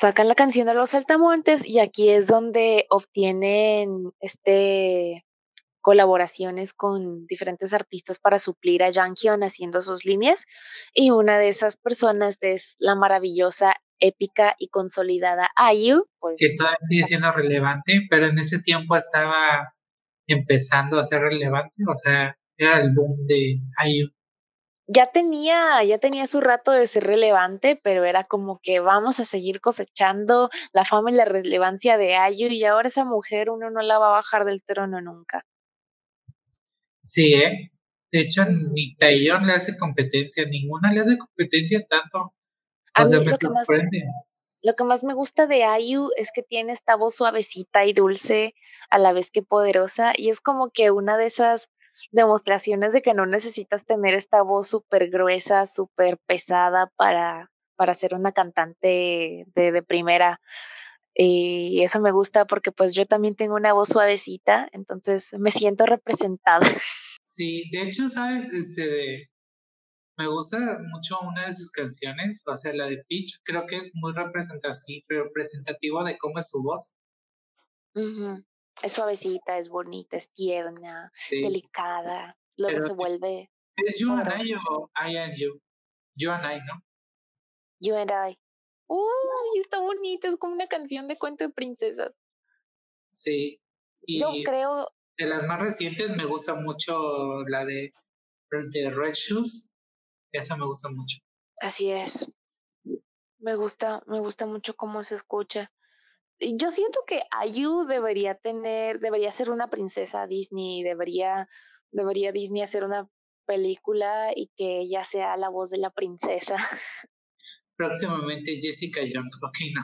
Sacan la canción de los saltamontes y aquí es donde obtienen este colaboraciones con diferentes artistas para suplir a Jang Hyun haciendo sus líneas y una de esas personas es la maravillosa, épica y consolidada IU, pues Que todavía sigue siendo relevante, pero en ese tiempo estaba empezando a ser relevante, o sea, era el boom de IU. ya tenía, ya tenía su rato de ser relevante, pero era como que vamos a seguir cosechando la fama y la relevancia de IU y ahora esa mujer uno no la va a bajar del trono nunca. Sí, ¿eh? De hecho, ni Taeyong le hace competencia, ninguna le hace competencia tanto. A O sea, mí me lo que más sorprende. Lo que más me gusta de IU es que tiene esta voz suavecita y dulce a la vez que poderosa y es como que una de esas demostraciones de que no necesitas tener esta voz súper gruesa, súper pesada para, para ser una cantante de, de primera. Y eso me gusta porque pues yo también tengo una voz suavecita, entonces me siento representada. Sí, de hecho, ¿sabes? Este, me gusta mucho una de sus canciones, o sea, la de Peach, creo que es muy representativo de cómo es su voz. Es suavecita, es bonita, es tierna, Sí. delicada, luego Pero se vuelve ¿Es You and. I o I and You? You and I, ¿no? You and I. Uy, está bonito, es como una canción de cuento de princesas. Sí. Yo creo, de las más recientes me gusta mucho la de, de Red Shoes, esa me gusta mucho. así es. Me gusta, me gusta mucho cómo se escucha. Yo siento que Ayu debería tener, debería ser una princesa Disney, debería, debería Disney hacer una película y que ella sea la voz de la princesa. Próximamente Jessica Young, ok, no.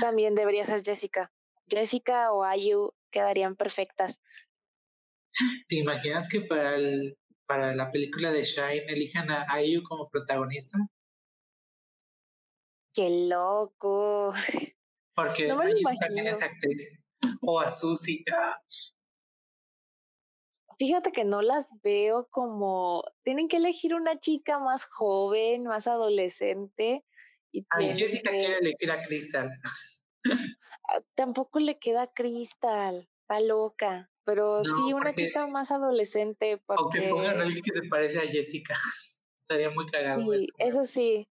También debería ser Jessica. Jessica o Ayu quedarían perfectas. ¿Te imaginas que para, el, para la película de Shine elijan a IU como protagonista? ¡Qué loco! Porque No me también es actriz. O a Susie. Fíjate que no las veo como, tienen que elegir una chica más joven, más adolescente y Ay, Jessica quiere que, elegir a Crystal. ah, tampoco le queda Crystal, está loca, pero No, sí una porque- chica más adolescente O que pongan a porque alguien que se parece a Jessica. Estaría muy cagado. sí, eso. eso sí,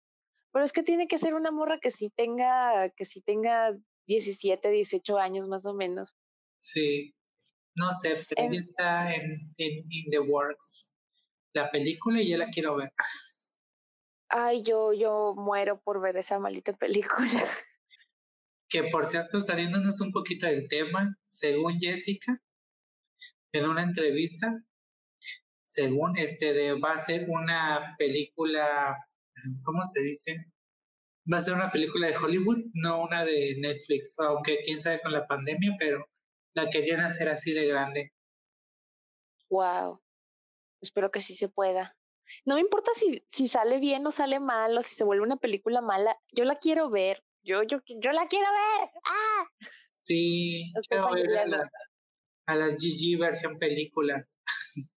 pero es que tiene que ser una morra que sí tenga, que sí tenga 17, 18 años más o menos. Sí. No sé, pero ya está en, en in the works. La película y ya la quiero ver. Ay, yo, yo muero por ver esa maldita película. Que por cierto, saliéndonos un poquito del tema, según Jessica, en una entrevista, según este de, va a ser una película, ¿cómo se dice? Va a ser una película de Hollywood, no una de Netflix, aunque quién sabe con la pandemia, pero la querían hacer así de grande. Wow. Espero que sí se pueda. No me importa si, si sale bien o sale mal o si se vuelve una película mala, yo la quiero ver. Yo, yo, yo la quiero ver. ¡Ah! Sí, quiero ver a las, a las GG versión películas.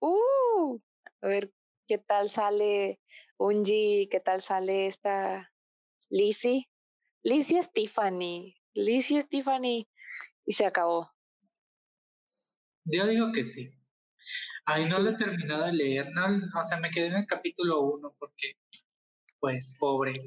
Uh, a ver qué tal sale Unji, qué tal sale esta Lizzie. Lizzie Stephanie, Lizzie Stephanie, y se acabó. Yo digo que sí. Ay, no lo he terminado de leer, no, o sea, me quedé en el capítulo uno porque, pues, pobre.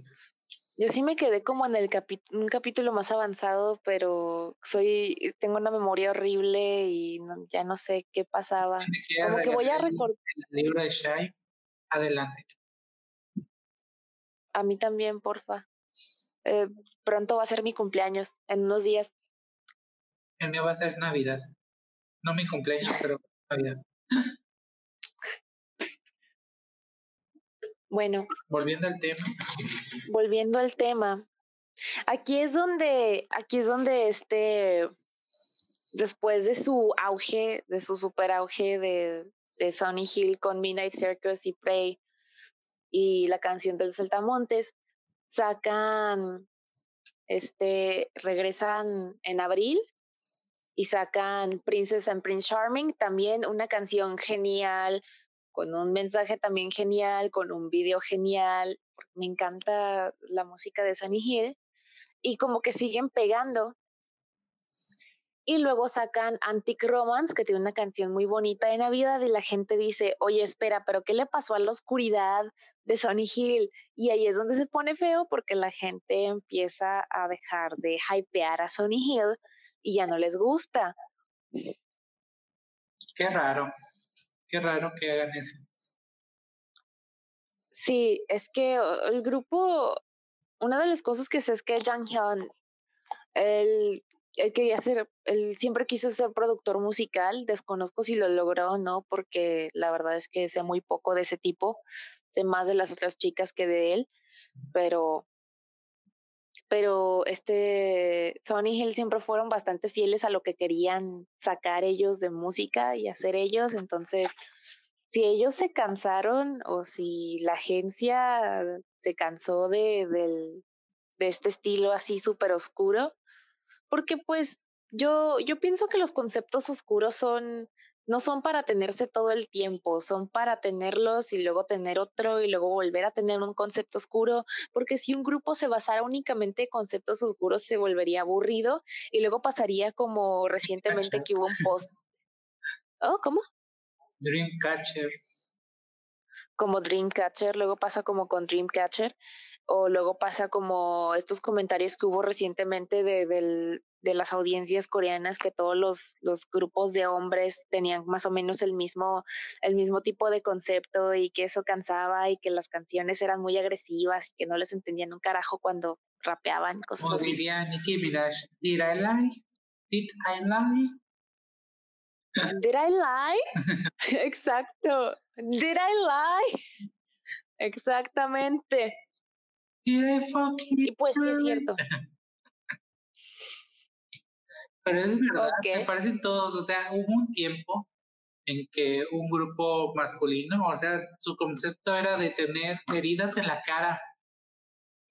Yo sí me quedé como en el un capítulo más avanzado, pero soy tengo una memoria horrible y ya no sé qué pasaba. Como que voy a recordar. El libro de Shai, adelante. A mí también, porfa. Eh, pronto va a ser mi cumpleaños, en unos días. El mío va a ser Navidad. No mi cumpleaños, pero Navidad. Bueno. Volviendo al tema. Volviendo al tema. Aquí es donde, aquí es donde este, después de su auge, de su super auge de, de Sonny Hill con Midnight Circus y Prey y la canción del Saltamontes, sacan, este, regresan en abril y sacan Princess and Prince Charming, también una canción genial, con un mensaje también genial, con un video genial. Me encanta la música de Sunny Hill y como que siguen pegando. Y luego sacan Antique Romance, que tiene una canción muy bonita de Navidad, y la gente dice, oye, espera, pero ¿qué le pasó a la oscuridad de Sonny Hill? Y ahí es donde se pone feo porque la gente empieza a dejar de hypear a Sonny Hill y ya no les gusta. Qué raro. Qué raro que hagan eso. Sí, es que el grupo, una de las cosas que sé es que Jang Hyun, él, él quería ser, él siempre quiso ser productor musical, desconozco si lo logró o no, porque la verdad es que sé muy poco de ese tipo, sé más de las otras chicas que de él, pero pero este Sony Hill siempre fueron bastante fieles a lo que querían sacar ellos de música y hacer ellos, entonces si ellos se cansaron o si la agencia se cansó de, de este estilo así súper oscuro, porque pues yo, yo pienso que los conceptos oscuros son no son para tenerse todo el tiempo, son para tenerlos y luego tener otro y luego volver a tener un concepto oscuro, porque si un grupo se basara únicamente en conceptos oscuros se volvería aburrido y luego pasaría como recientemente que hubo un post. Oh, ¿cómo? Dreamcatcher. Como Dreamcatcher, luego pasa como con Dreamcatcher, o luego pasa como estos comentarios que hubo recientemente de, del, de las audiencias coreanas que todos los, los, grupos de hombres tenían más o menos el mismo, el mismo tipo de concepto y que eso cansaba y que las canciones eran muy agresivas y que no les entendían un carajo cuando rapeaban, cosas así. diría Nicki Minaj, did I lie? Did I lie? Did I lie? Exacto. Did I lie? Exactamente. Y pues sí es cierto. Pero es verdad, me parecen todos, o sea, hubo un tiempo en que un grupo masculino, o sea, su concepto era de tener heridas en la cara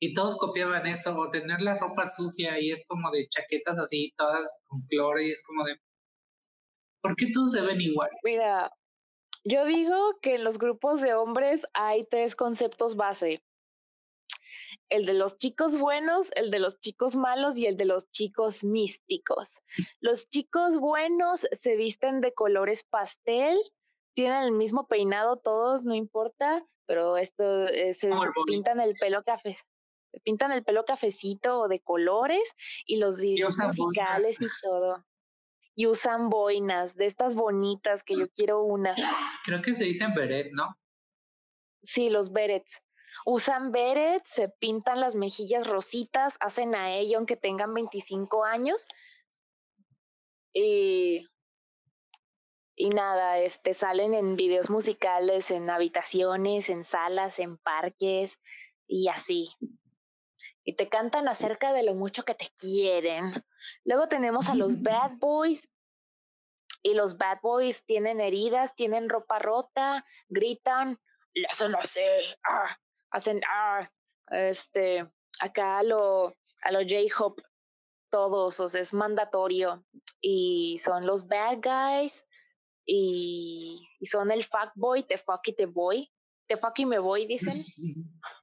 y todos copiaban eso, o tener la ropa sucia y es como de chaquetas así, todas con cloro y es como de, ¿por qué todos se ven igual? Mira, yo digo que en los grupos de hombres hay tres conceptos base el de los chicos buenos, el de los chicos malos y el de los chicos místicos. Los chicos buenos se visten de colores pastel, tienen el mismo peinado todos, no importa, pero esto eh, se, pintan el pelo café, pintan el pelo cafecito o de colores y los videos musicales y todo. Y usan boinas de estas bonitas que yo quiero una. Creo que se dicen beret, ¿no? Sí, los berets. Usan beret, se pintan las mejillas rositas, hacen a ella aunque tengan 25 años. Y, y nada, este, salen en videos musicales, en habitaciones, en salas, en parques y así. Y te cantan acerca de lo mucho que te quieren. Luego tenemos a los Bad Boys. y los bad boys tienen heridas, tienen ropa rota, gritan, hacen así, ah, hacen, ah, este, acá a lo, a lo J-Hope, todos, o sea, es mandatorio, y son los bad guys, y, y son el fuck boy, te fuck y te voy, te fuck y me voy, dicen.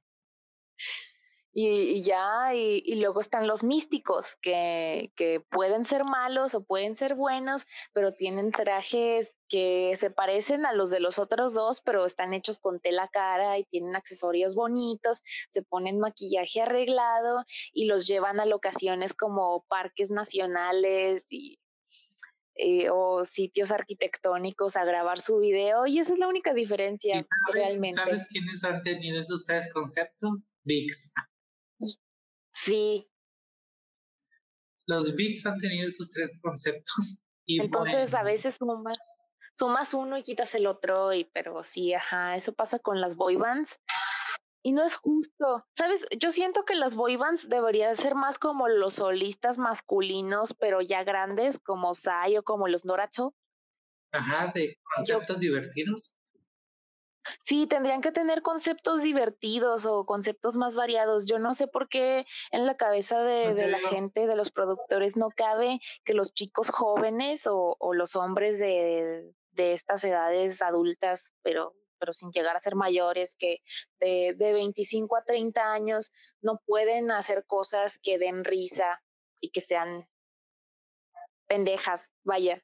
Y, ya, y, luego están los místicos, que, que pueden ser malos o pueden ser buenos, pero tienen trajes que se parecen a los de los otros dos, pero están hechos con tela cara y tienen accesorios bonitos, se ponen maquillaje arreglado y los llevan a locaciones como parques nacionales y eh, o sitios arquitectónicos a grabar su video y esa es la única diferencia realmente. ¿Sabes quiénes han tenido esos tres conceptos? VIX. Sí. Los VIX han tenido esos tres conceptos. Y Entonces a veces sumas, sumas uno y quitas el otro, y pero sí, ajá, eso pasa con las boy bands. Y no es justo. ¿Sabes? Yo siento que las boy bands deberían ser más como los solistas masculinos, pero ya grandes, como Sai o como los Noracho. Ajá, de conceptos divertidos. Sí, tendrían que tener conceptos divertidos o conceptos más variados. Yo no sé por qué en la cabeza de, la gente, de los productores, no cabe que los chicos jóvenes o, los hombres de, estas edades adultas, pero, pero sin llegar a ser mayores, que de, de 25 a 30 años no pueden hacer cosas que den risa y que sean pendejas, vaya.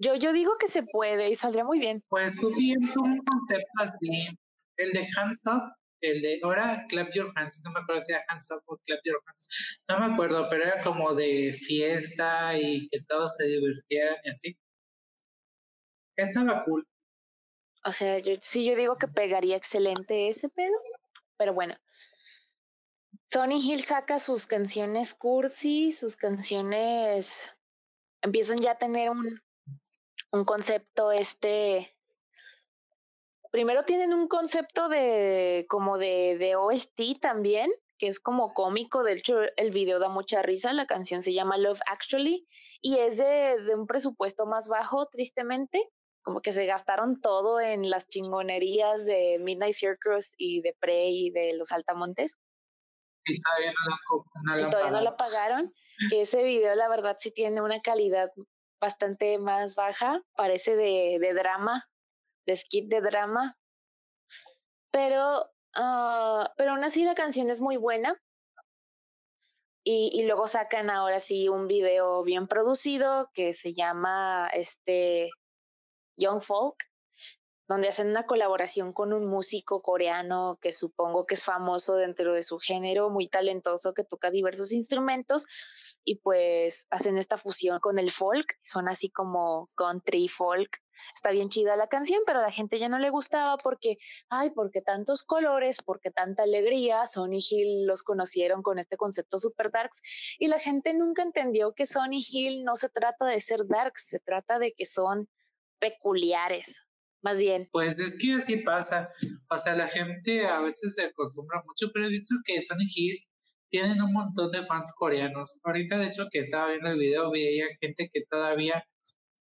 Yo, yo digo que se puede y saldría muy bien. Pues tú tienes un concepto así, el de hands up, el de ahora clap your hands, no me acuerdo si era hands up o clap your hands, no me acuerdo, pero era como de fiesta y que todos se divirtieran y así. Estaba cool. O sea, yo, sí, yo digo que pegaría excelente ese pedo, pero bueno. Sony Hill saca sus canciones cursi, sus canciones empiezan ya a tener un, un concepto este primero tienen un concepto de como de, de OST también, que es como cómico, de hecho el video da mucha risa, la canción se llama Love Actually y es de, de un presupuesto más bajo, tristemente, como que se gastaron todo en las chingonerías de Midnight Circus y de Prey y de los Altamontes. Y todavía no la, y todavía no la pagaron. Ese video, la verdad, sí tiene una calidad bastante más baja, parece de, drama, de skip de drama, pero, uh, pero aún así la canción es muy buena. Y, y, luego sacan ahora sí un video bien producido que se llama este Young Folk, donde hacen una colaboración con un músico coreano que supongo que es famoso dentro de su género, muy talentoso, que toca diversos instrumentos y pues hacen esta fusión con el folk, son así como country folk. Está bien chida la canción, pero a la gente ya no le gustaba porque, ay, porque tantos colores, porque tanta alegría. Sony Hill los conocieron con este concepto super darks y la gente nunca entendió que Sony Hill no se trata de ser darks, se trata de que son peculiares, más bien. Pues es que así pasa. O sea, la gente a veces se acostumbra mucho, pero he visto que Sony Hill tienen un montón de fans coreanos. Ahorita, de hecho, que estaba viendo el video, veía gente que todavía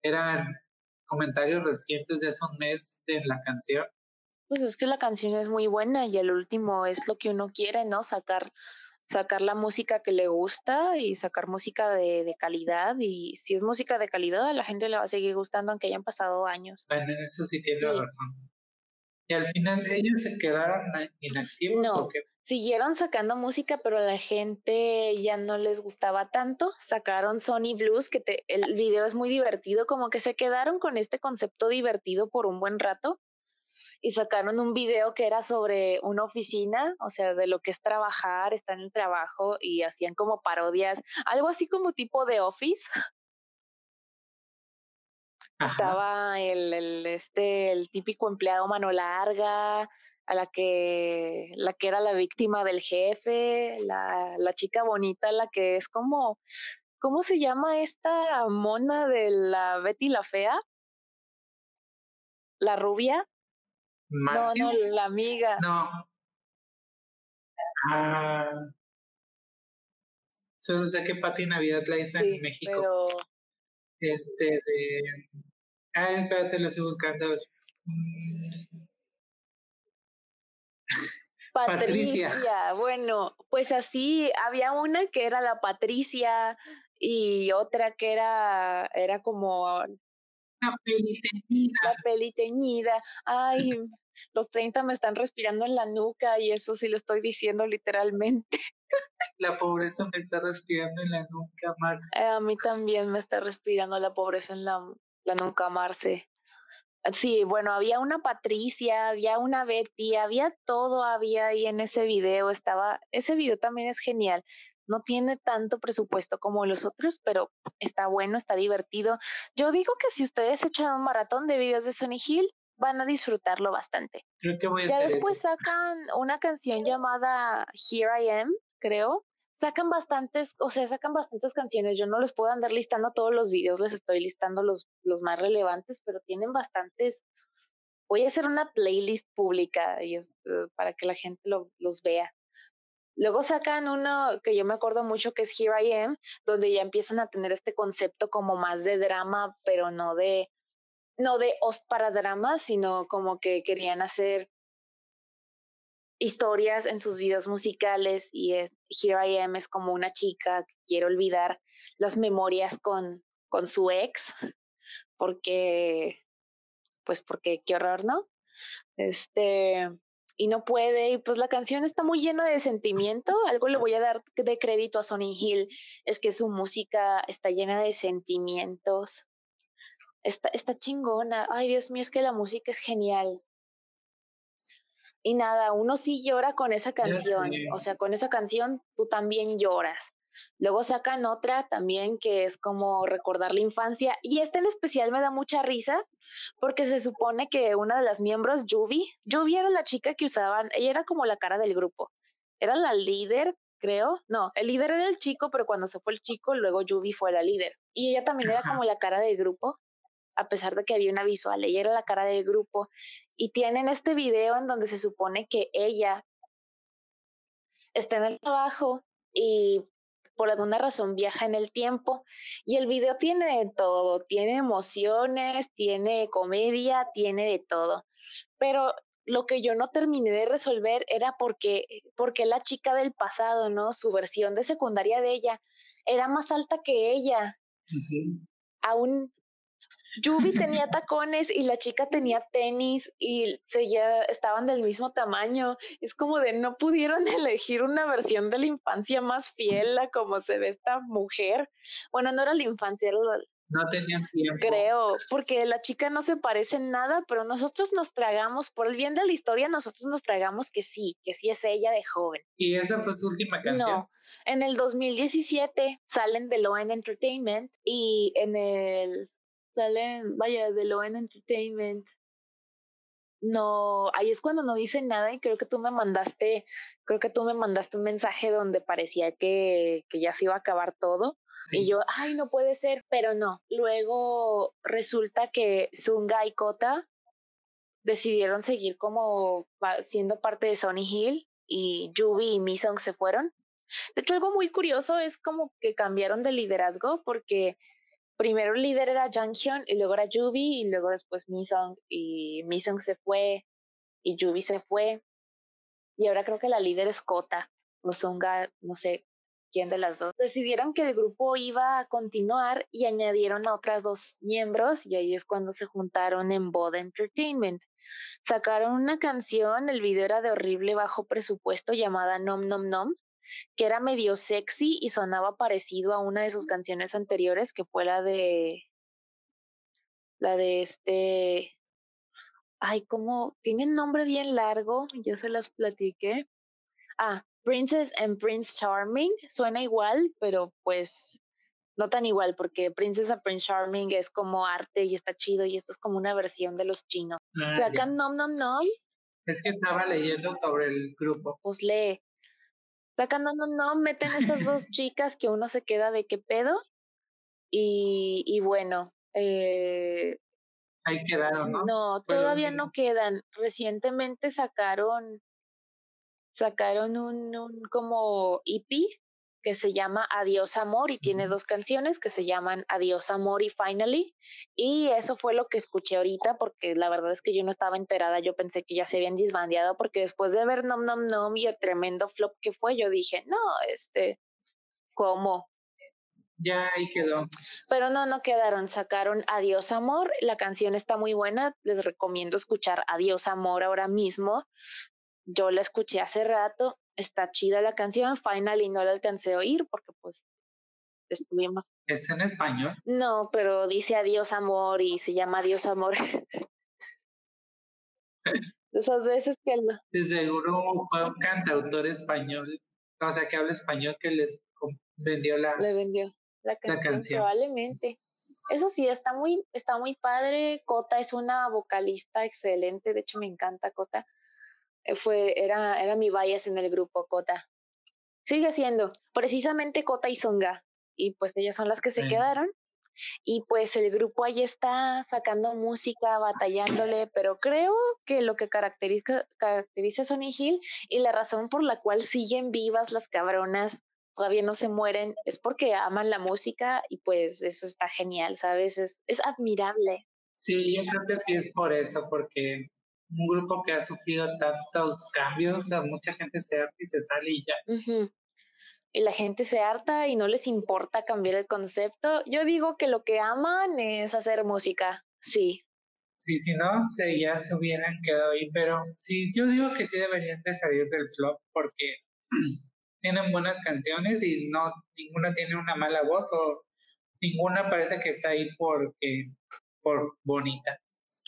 eran comentarios recientes de hace un mes de la canción. Pues es que la canción es muy buena y el último es lo que uno quiere, ¿no? Sacar, sacar la música que le gusta y sacar música de, de calidad. Y si es música de calidad, a la gente le va a seguir gustando aunque hayan pasado años. Bueno, en eso sí tiene razón. ¿Y al final ellos se quedaron inactivos no. o qué? siguieron sacando música, pero a la gente ya no les gustaba tanto. Sacaron Sony Blues, que el video es muy divertido, como que se quedaron con este concepto divertido por un buen rato. Y sacaron un video que era sobre una oficina, o sea, de lo que es trabajar, estar en el trabajo, y hacían como parodias, algo así como tipo de Office. Estaba el, el, este, el típico empleado mano larga, a la que, la que era la víctima del jefe, la, la chica bonita, la que es como, ¿cómo se llama esta mona de la Betty la Fea? ¿La rubia? No, no, la amiga. No. Ah. Solo sé que Pati Navidad la hizo en México. Pero... Este, de Ah, espérate, lo estoy buscando. Patricia. Bueno, pues así había una que era la Patricia y otra que era, era como la peliteñida. La peliteñida. Ay, los 30 me están respirando en la nuca y eso sí lo estoy diciendo literalmente. La pobreza me está respirando en la nuca, Marce. Eh, a mí también me está respirando la pobreza en la, la nuca, Marce. Sí, bueno, había una Patricia, había una Betty, había todo, había ahí en ese video, estaba, ese video también es genial. No tiene tanto presupuesto como los otros, pero está bueno, está divertido. Yo digo que si ustedes echan un maratón de videos de Sony Hill, van a disfrutarlo bastante. Creo que voy a Ya después sacan una canción llamada Here I Am, creo. Sacan bastantes, o sea, sacan bastantes canciones. Yo no les puedo andar listando todos los videos, les estoy listando los, los más relevantes, pero tienen bastantes. Voy a hacer una playlist pública eh, para que la gente los vea. Luego sacan uno que yo me acuerdo mucho que es Here I Am, donde ya empiezan a tener este concepto como más de drama, pero no de, no de host para drama, sino como que querían hacer historias en sus videos musicales y Here I Am es como una chica que quiere olvidar las memorias con, con su ex, porque, pues porque qué horror, ¿no? Este, y no puede, y pues la canción está muy llena de sentimiento, algo le voy a dar de crédito a Sonny Hill, es que su música está llena de sentimientos, está, está chingona, ay Dios mío, es que la música es genial. Y nada, uno sí llora con esa canción, o sea, con esa canción tú también lloras. Luego sacan otra también que es como recordar la infancia. Y esta en especial me da mucha risa porque se supone que una de las miembros, Yubi, Yubi era la chica que usaban, ella era como la cara del grupo. Era la líder, creo. No, el líder era el chico, pero cuando se fue el chico, luego Yubi fue la líder. Y ella también era como la cara del grupo, a pesar de que había una visual. Ella era la cara del grupo. Y tienen este video en donde se supone que ella está en el trabajo y por alguna razón viaja en el tiempo y el video tiene de todo, tiene emociones, tiene comedia, tiene de todo. Pero lo que yo no terminé de resolver era porque, porque la chica del pasado, ¿no? Su versión de secundaria de ella era más alta que ella. Sí. Aún Yubi tenía tacones y la chica tenía tenis y se ya estaban del mismo tamaño. Es como de no pudieron elegir una versión de la infancia más fiel a como se ve esta mujer. Bueno, no era la infancia, era no tenían tiempo. Creo, porque la chica no se parece en nada, pero nosotros nos tragamos, por el bien de la historia, nosotros nos tragamos que sí, que sí es ella de joven. ¿Y esa fue su última canción? No, en el 2017 salen de Loen Entertainment y en el salen, vaya, de Loen Entertainment. No, ahí es cuando no dicen nada y creo que tú me mandaste, creo que tú me mandaste un mensaje donde parecía que, que ya se iba a acabar todo. Y yo, ay, no puede ser, pero no. Luego resulta que Zunga y Kota decidieron seguir como siendo parte de Sony Hill y Yubi y Misong se fueron. De hecho, algo muy curioso es como que cambiaron de liderazgo porque primero el líder era Janghyun y luego era Yubi y luego después Misong y Misong se fue y Yubi se fue y ahora creo que la líder es Kota o Sunga, no sé quién de las dos. Decidieron que el grupo iba a continuar y añadieron a otras dos miembros y ahí es cuando se juntaron en Bod Entertainment. Sacaron una canción, el video era de horrible bajo presupuesto llamada Nom Nom Nom que era medio sexy y sonaba parecido a una de sus canciones anteriores, que fue la de la de este ay, como tiene un nombre bien largo, ya se las platiqué. Ah, Princess and Prince Charming, suena igual, pero pues no tan igual, porque Princess and Prince Charming es como arte y está chido, y esto es como una versión de los chinos. Ah, Sacan Nom Nom Nom. Es que estaba leyendo sobre el grupo. Pues lee. Sacan, no, no, no, meten estas dos chicas que uno se queda de qué pedo. Y, y bueno, eh, ahí quedaron, ¿no? No, todavía no quedan. Recientemente sacaron, sacaron un, un como EP que se llama Adiós Amor y tiene dos canciones que se llaman Adiós Amor y Finally. Y eso fue lo que escuché ahorita porque la verdad es que yo no estaba enterada, yo pensé que ya se habían disbandeado porque después de ver Nom Nom Nom y el tremendo flop que fue, yo dije, no, este, ¿cómo? Ya ahí quedó. Pero no, no quedaron, sacaron Adiós Amor, la canción está muy buena, les recomiendo escuchar Adiós Amor ahora mismo. Yo la escuché hace rato, está chida la canción, Finally no la alcancé a oír porque pues estuvimos. ¿Es en español? No, pero dice adiós amor y se llama adiós amor. Esas veces que no. De seguro fue un cantautor español, o sea, que habla español que les vendió la, Le vendió la canción, Probablemente. Eso sí, está muy, está muy padre. Cota es una vocalista excelente, de hecho me encanta Cota. Eh, fue, era, era mi bias en el grupo Cota. Sigue siendo, precisamente Cota y Songa y pues ellas son las que se quedaron. Y pues el grupo ahí está sacando música, batallándole, pero creo que lo que caracteriza, caracteriza a Sony Hill y la razón por la cual siguen vivas las cabronas, todavía no se mueren, es porque aman la música y pues eso está genial, ¿sabes? Es, es admirable. Sí, yo creo que sí es por eso, porque un grupo que ha sufrido tantos cambios, mucha gente se y se sale y ya y la gente se harta y no les importa cambiar el concepto. Yo digo que lo que aman es hacer música, sí. Sí, si no, se, ya se hubieran quedado ahí, pero sí, yo digo que sí deberían de salir del flop porque tienen buenas canciones y no, ninguna tiene una mala voz o ninguna parece que está ahí porque, por bonita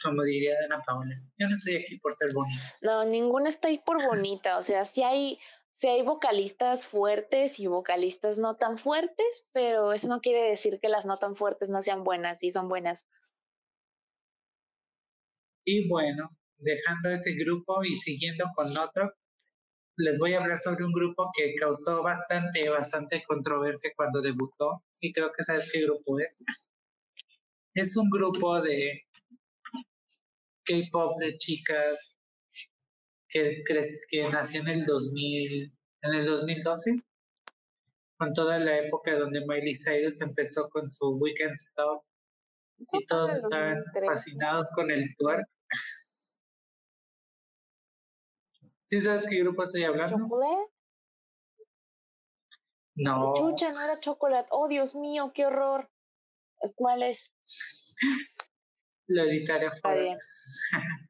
como diría Ana Paula. Yo no estoy aquí por ser bonita. No, ninguna está ahí por bonita. O sea, si hay, sí hay vocalistas fuertes y vocalistas no tan fuertes, pero eso no quiere decir que las no tan fuertes no sean buenas, y son buenas. Y bueno, dejando ese grupo y siguiendo con otro, les voy a hablar sobre un grupo que causó bastante, bastante controversia cuando debutó, y creo que sabes qué grupo es. Es un grupo de K-pop de chicas que, que nació en el 2000, en el 2012, con toda la época donde Miley Cyrus empezó con su Weekend Stop y todos estaban fascinados con el twerk. ¿Sí sabes qué grupo estoy hablando? ¿Chocolate? No. Chucha, no era chocolate. Oh, Dios mío, qué horror. ¿Cuál es? Lo editaré afuera.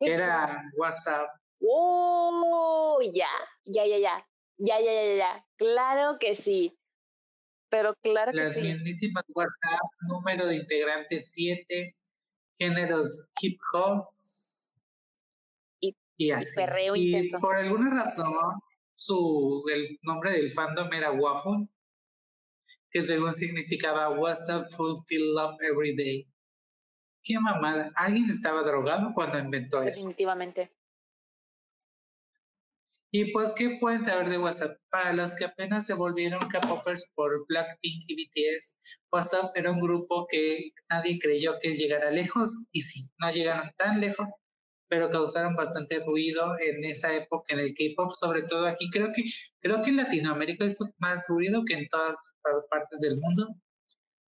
Era WhatsApp. ¡Oh! Ya, ya, ya, ya. Ya, ya, ya, ya. Claro que sí. Pero claro que sí. Las mismísimas WhatsApp, número de integrantes 7, géneros hip hop. Y, y así. y por alguna razón, su, el nombre del fandom era Waffle, que según significaba WhatsApp Fulfill Love Every Day. Qué mamada. Alguien estaba drogado cuando inventó eso. Definitivamente. Y pues, ¿qué pueden saber de WhatsApp? Para los que apenas se volvieron K-popers por Blackpink y BTS, WhatsApp era un grupo que nadie creyó que llegara lejos, y sí, no llegaron tan lejos, pero causaron bastante ruido en esa época en el K-pop, sobre todo aquí. Creo que, creo que en Latinoamérica hizo más ruido que en todas partes del mundo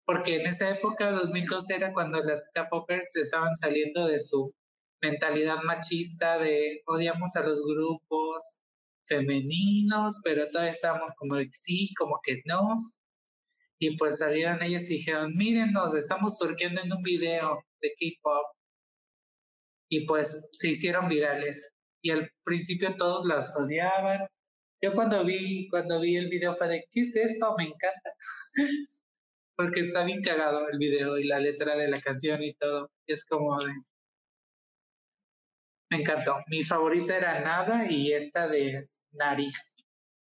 porque en esa época, 2012, era cuando las K-popers estaban saliendo de su mentalidad machista de odiamos a los grupos femeninos, pero todavía estábamos como que sí, como que no. Y pues salieron ellas y dijeron, miren, nos estamos surgiendo en un video de K-pop. Y pues se hicieron virales. Y al principio todos las odiaban. Yo cuando vi, cuando vi el video fue de, ¿qué es esto? Me encanta. porque está bien cagado el video y la letra de la canción y todo. Es como de... Me encantó. Mi favorita era Nada y esta de Nariz.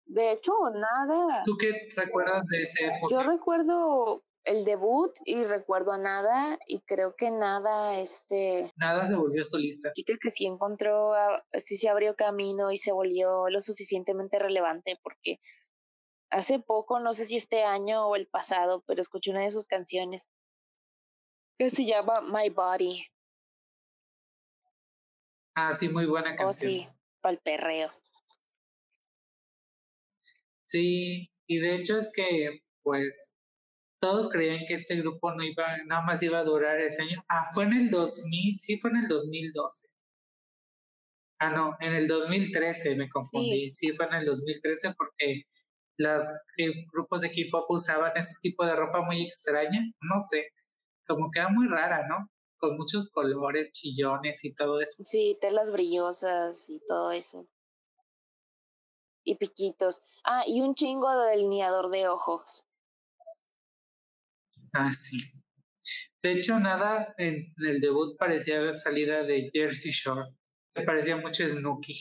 De hecho, Nada. ¿Tú qué recuerdas de ese época? Yo recuerdo el debut y recuerdo a Nada y creo que Nada, este... Nada se volvió solista. Y creo que sí encontró, sí se abrió camino y se volvió lo suficientemente relevante porque Hace poco, no sé si este año o el pasado, pero escuché una de sus canciones que se llama My Body. Ah, sí, muy buena canción. Oh, sí, pa'l perreo. Sí, y de hecho es que, pues, todos creían que este grupo no iba, nada más iba a durar ese año. Ah, fue en el 2000, sí fue en el 2012. Ah, no, en el 2013 me confundí. Sí, fue en el 2013 porque los grupos de K-pop usaban ese tipo de ropa muy extraña. No sé, como que era muy rara, ¿no? Con muchos colores, chillones y todo eso. Sí, telas brillosas y todo eso. Y piquitos. Ah, y un chingo de delineador de ojos. Ah, sí. De hecho, nada en el debut parecía salida de Jersey Shore. Me parecía mucho Snooki.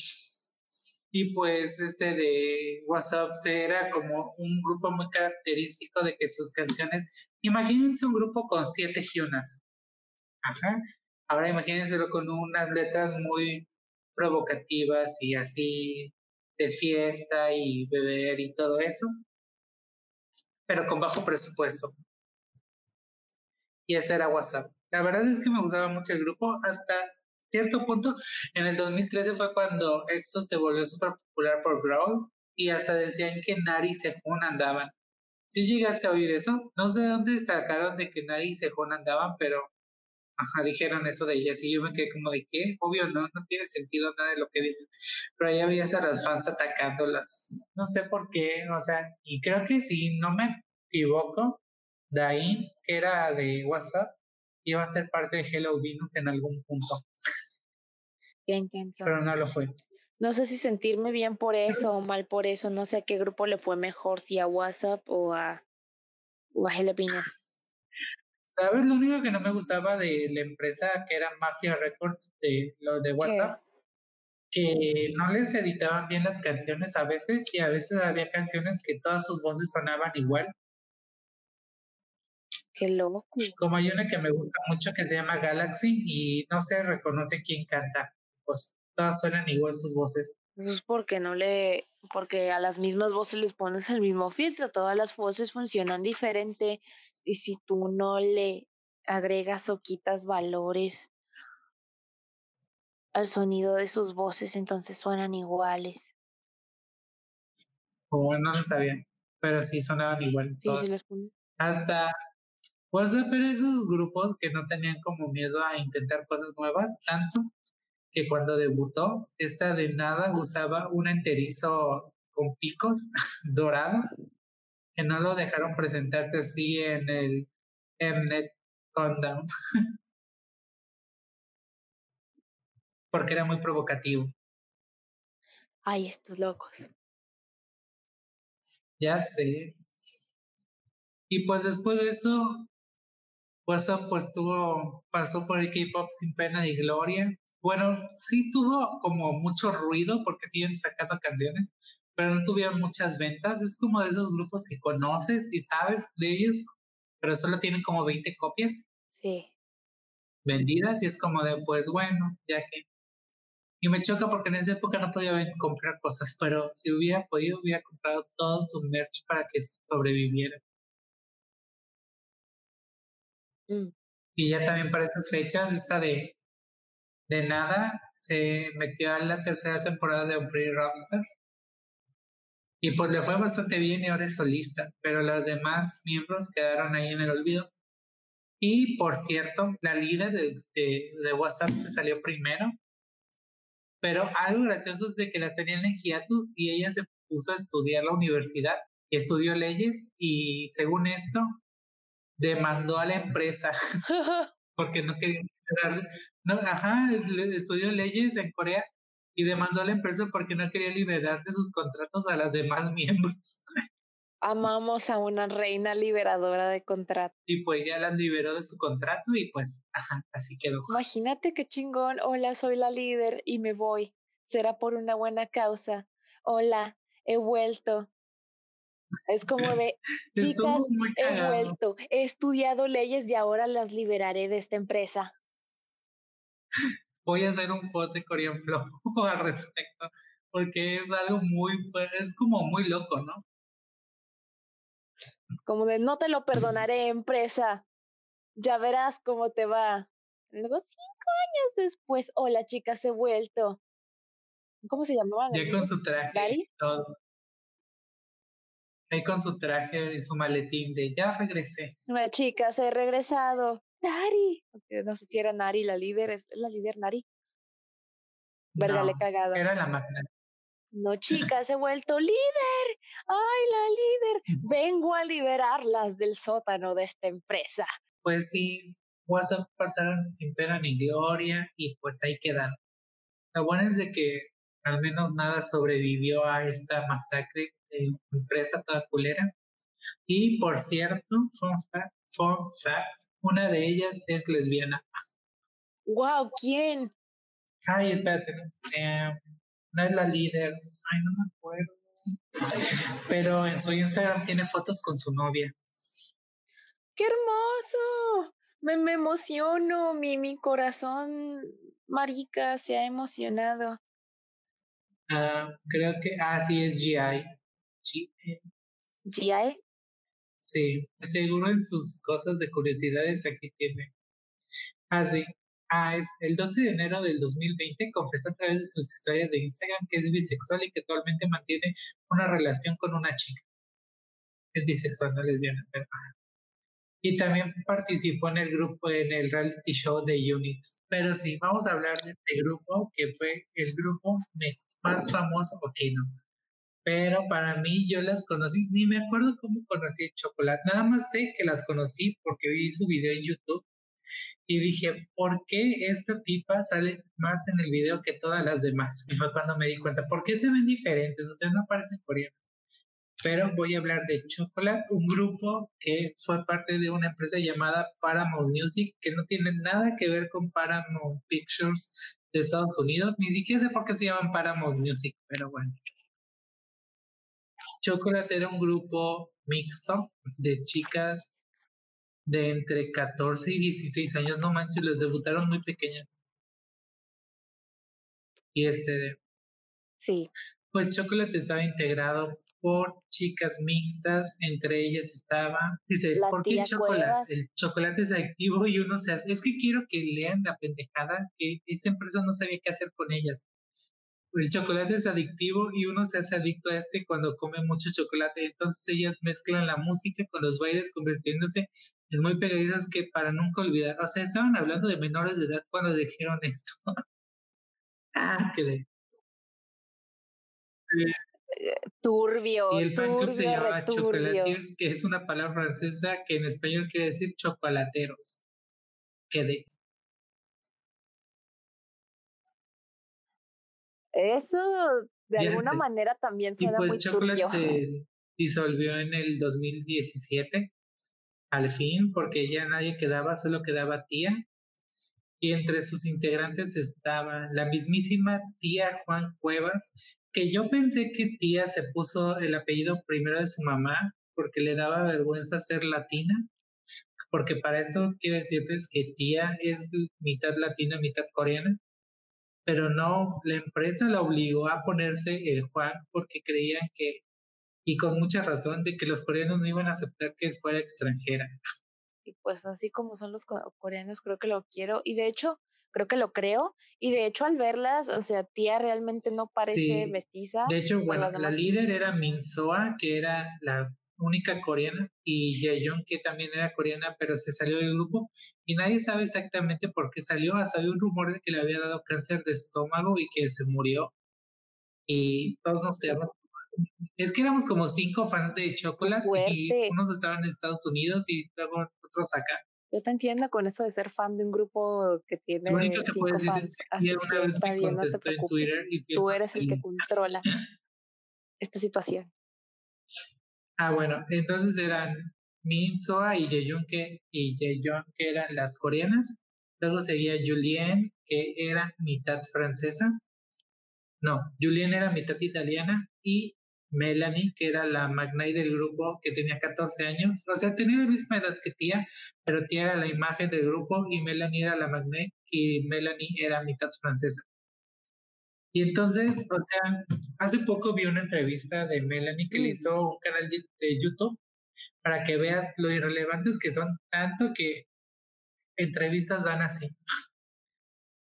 Y pues este de WhatsApp era como un grupo muy característico de que sus canciones, imagínense un grupo con siete Hyunas. Ajá. Ahora imagínenselo con unas letras muy provocativas y así de fiesta y beber y todo eso, pero con bajo presupuesto. Y ese era WhatsApp. La verdad es que me gustaba mucho el grupo hasta cierto punto. En el 2013 fue cuando EXO se volvió súper popular por Growl y hasta decían que Nari y Sehun andaban. Si llegaste a oír eso, no sé dónde sacaron de que Nari y Sehun andaban, pero ajá, dijeron eso de ellas y yo me quedé como de qué, obvio no, no tiene sentido nada de lo que dicen, pero ahí había a las fans atacándolas, no sé por qué, o sea, y creo que si no me equivoco, Dain, que era de WhatsApp, iba a ser parte de Hello Venus en algún punto. Pero no lo fue. No sé si sentirme bien por eso o mal por eso, no sé a qué grupo le fue mejor, si a WhatsApp o a, o a Hello Venus. ¿Sabes? Lo único que no me gustaba de la empresa que era Mafia Records, de lo de WhatsApp, que no les editaban bien las canciones a veces y a veces había canciones que todas sus voces sonaban igual. Qué loco. Como hay una que me gusta mucho que se llama Galaxy y no se reconoce quién canta. Pues todas suenan igual sus voces. Eso es porque no le, porque a las mismas voces les pones el mismo filtro, todas las voces funcionan diferente y si tú no le agregas o quitas valores al sonido de sus voces, entonces suenan iguales. Oh, no lo sabía, pero sí sonaban igual. Sí, sí les Hasta pues pero esos grupos que no tenían como miedo a intentar cosas nuevas, tanto que cuando debutó, esta de nada usaba un enterizo con picos dorado, que no lo dejaron presentarse así en el Mnet Countdown. Porque era muy provocativo. Ay, estos locos. Ya sé. Y pues después de eso, WhatsApp pues tuvo, pasó por el K-pop sin pena ni gloria. Bueno, sí tuvo como mucho ruido porque siguen sacando canciones, pero no tuvieron muchas ventas. Es como de esos grupos que conoces y sabes de ellos, pero solo tienen como 20 copias. Sí. Vendidas y es como de, pues bueno, ya que. Y me choca porque en esa época no podía comprar cosas, pero si hubiera podido, hubiera comprado todo su merch para que sobreviviera. Mm. Y ya también para esas fechas, esta de, de nada, se metió a la tercera temporada de Umbrella Rockstar. Y pues le fue bastante bien y ahora es solista, pero los demás miembros quedaron ahí en el olvido. Y por cierto, la líder de, de, de WhatsApp se salió primero. Pero algo gracioso es de que la tenían en hiatus y ella se puso a estudiar la universidad, estudió leyes y según esto demandó a la empresa porque no quería liberar, no, ajá, estudió leyes en Corea y demandó a la empresa porque no quería liberar de sus contratos a las demás miembros. Amamos a una reina liberadora de contratos. Y pues ya la liberó de su contrato y pues, ajá, así quedó. Imagínate qué chingón, hola, soy la líder y me voy. Será por una buena causa. Hola, he vuelto. Es como de, chicas, he vuelto, he estudiado leyes y ahora las liberaré de esta empresa. Voy a hacer un post de Korean Flow al respecto, porque es algo muy, es como muy loco, ¿no? Como de, no te lo perdonaré, empresa. Ya verás cómo te va. Luego, cinco años después, hola chicas, he vuelto. ¿Cómo se llamaban? Ya con su traje. Todo. Ahí con su traje y su maletín de ya regresé. Una chica, se he regresado. Nari. No sé si era Nari la líder, es la líder Nari. ¿Verdad? Le cagado. Era la máquina. No, chicas, he vuelto líder. Ay, la líder. Vengo a liberarlas del sótano de esta empresa. Pues sí, WhatsApp pasaron sin pena ni gloria y pues ahí quedan. Lo bueno es de que al menos nada sobrevivió a esta masacre de empresa toda culera. Y por cierto, fun fact, fun fact, una de ellas es lesbiana. Wow, ¿quién? Ay, espérate, eh, no es la líder, ay, no me acuerdo. Pero en su Instagram tiene fotos con su novia. ¡Qué hermoso! Me, me emociono, mi, mi corazón marica se ha emocionado. Ah, creo que, ah, sí, es GI. ¿GI? Sí, seguro en sus cosas de curiosidades aquí tiene. Ah, sí. Ah, es el 12 de enero del 2020 confesó a través de sus historias de Instagram que es bisexual y que actualmente mantiene una relación con una chica. Es bisexual, no lesbiana, pero... Y también participó en el grupo, en el reality show de Unit. Pero sí, vamos a hablar de este grupo, que fue el grupo más famoso, ok, no. Pero para mí yo las conocí, ni me acuerdo cómo conocí el chocolate, nada más sé que las conocí porque vi su video en YouTube y dije, ¿por qué esta tipa sale más en el video que todas las demás? Y fue cuando me di cuenta, ¿por qué se ven diferentes? O sea, no parecen coreanas. Pero voy a hablar de Chocolate, un grupo que fue parte de una empresa llamada Paramount Music, que no tiene nada que ver con Paramount Pictures de Estados Unidos. Ni siquiera sé por qué se llaman Paramount Music, pero bueno. Chocolate era un grupo mixto de chicas de entre 14 y 16 años, no manches, les debutaron muy pequeñas. Y este... Sí. Pues Chocolate estaba integrado por chicas mixtas, entre ellas estaba, dice, ¿por qué chocolate? El chocolate es activo y uno se hace, es que quiero que lean la pendejada que esta empresa no sabía qué hacer con ellas. El chocolate es adictivo y uno se hace adicto a este cuando come mucho chocolate. Entonces ellas mezclan la música con los bailes convirtiéndose en muy pegadizas que para nunca olvidar. O sea, estaban hablando de menores de edad cuando dijeron esto. ah, qué de turbio. Y el fan club se llama Chocolatiers, que es una palabra francesa que en español quiere decir chocolateros. Quedé. Eso de alguna manera también suena y pues muy Chocolate se disolvió en el 2017, al fin, porque ya nadie quedaba, solo quedaba tía. Y entre sus integrantes estaba la mismísima tía Juan Cuevas, que yo pensé que tía se puso el apellido primero de su mamá porque le daba vergüenza ser latina, porque para eso quiero decirles que tía es mitad latina, mitad coreana, pero no, la empresa la obligó a ponerse el Juan porque creían que, y con mucha razón, de que los coreanos no iban a aceptar que fuera extranjera. Y pues así como son los coreanos, creo que lo quiero. Y de hecho, creo que lo creo. Y de hecho, al verlas, o sea, tía realmente no parece mestiza. De hecho, bueno, la líder era Min Soa, que era la única coreana, y Jaeyoung, que también era coreana, pero se salió del grupo. Y nadie sabe exactamente por qué salió. Hasta había un rumor de que le había dado cáncer de estómago y que se murió. Y todos nos quedamos. Es que éramos como cinco fans de Chocolate y unos estaban en Estados Unidos y luego otros acá. Yo te entiendo con eso de ser fan de un grupo que tiene. Lo único que puedo decir es que una vez me bien, en Twitter y Tú eres el que controla esta situación. Ah, bueno, entonces eran Min Soa y Jaeyoung que, y Jaeyoung que eran las coreanas. Luego seguía Julien, que era mitad francesa. No, Julien era mitad italiana y Melanie, que era la magnate del grupo, que tenía 14 años. O sea, tenía la misma edad que tía, pero tía era la imagen del grupo y Melanie era la magnate y Melanie era mitad francesa. Y entonces, o sea, hace poco vi una entrevista de Melanie que le mm. hizo un canal de YouTube para que veas lo irrelevantes que son, tanto que entrevistas dan así.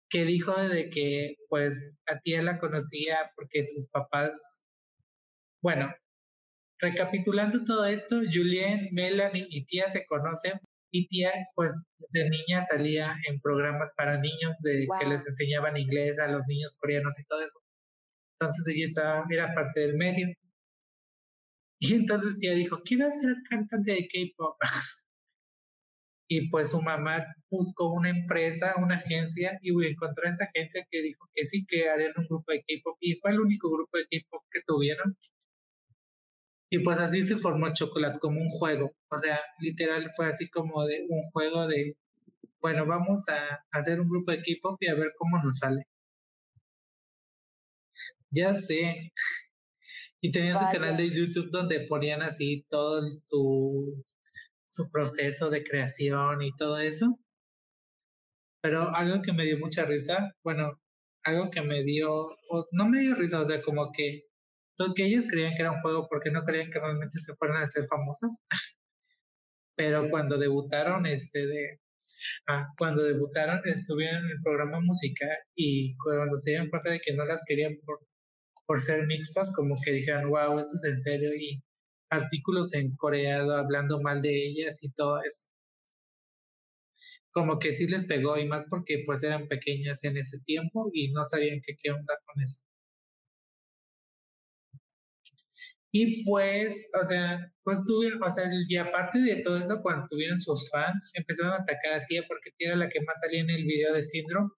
Que dijo de que, pues, a tía la conocía porque sus papás bueno, recapitulando todo esto, Julien, Melanie y Tía se conocen y Tía, pues de niña salía en programas para niños de que les enseñaban inglés a los niños coreanos y todo eso. Entonces ella estaba, era parte del medio. Y entonces tía dijo, quiero ser cantante de K-pop. y pues su mamá buscó una empresa, una agencia, y encontró esa agencia que dijo que sí, que harían un grupo de K-pop. Y fue el único grupo de K-pop que tuvieron. Y pues así se formó Chocolate como un juego. O sea, literal fue así como de un juego de, bueno, vamos a hacer un grupo de K-pop y a ver cómo nos sale. Ya sé. Y tenía su canal de YouTube donde ponían así todo su, su proceso de creación y todo eso. Pero algo que me dio mucha risa, bueno, algo que me dio, no me dio risa, o sea, como que, que ellos creían que era un juego porque no creían que realmente se fueran a hacer famosas. Pero cuando debutaron, este, de, ah, cuando debutaron, estuvieron en el programa musical y cuando se dieron cuenta de que no las querían por por ser mixtas, como que dijeron, wow, esto es en serio, y artículos en coreano hablando mal de ellas y todo eso. Como que sí les pegó, y más porque pues eran pequeñas en ese tiempo y no sabían qué, qué onda con eso. Y pues, o sea, pues tuvieron, o sea, y aparte de todo eso, cuando tuvieron sus fans, empezaron a atacar a Tía porque Tía era la que más salía en el video de Syndrome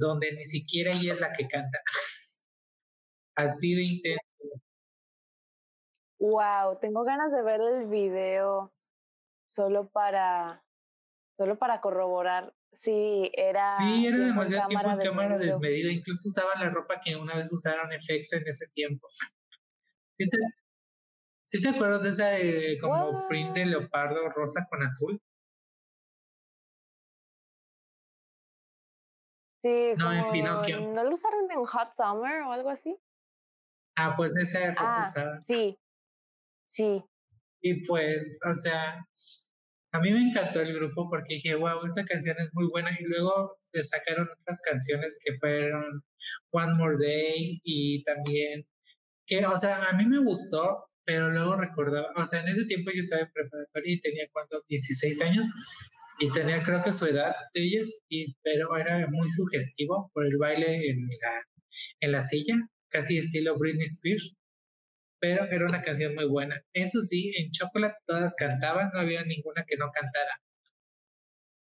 donde ni siquiera ella es la que canta. Así de intenso. Wow, tengo ganas de ver el video solo para solo para corroborar si era Sí, era demasiado tiempo en cámara desmedida, incluso usaban la ropa que una vez usaron FX en ese tiempo. ¿Sí te, acuerdas de esa eh, como print de leopardo rosa con azul? Sí, no, en Pinocchio. ¿No lo usaron en Hot Summer o algo así? Ah, pues esa ah, Sí, sí. Y pues, o sea, a mí me encantó el grupo porque dije, wow, esa canción es muy buena. Y luego le sacaron otras canciones que fueron One More Day y también, que, o sea, a mí me gustó, pero luego recordaba, o sea, en ese tiempo yo estaba en preparatoria y tenía, ¿cuánto? 16 años y tenía creo que su edad de ellas, y, pero era muy sugestivo por el baile en la, en la silla, casi estilo Britney Spears, pero era una canción muy buena. Eso sí, en Chocolate todas cantaban, no había ninguna que no cantara.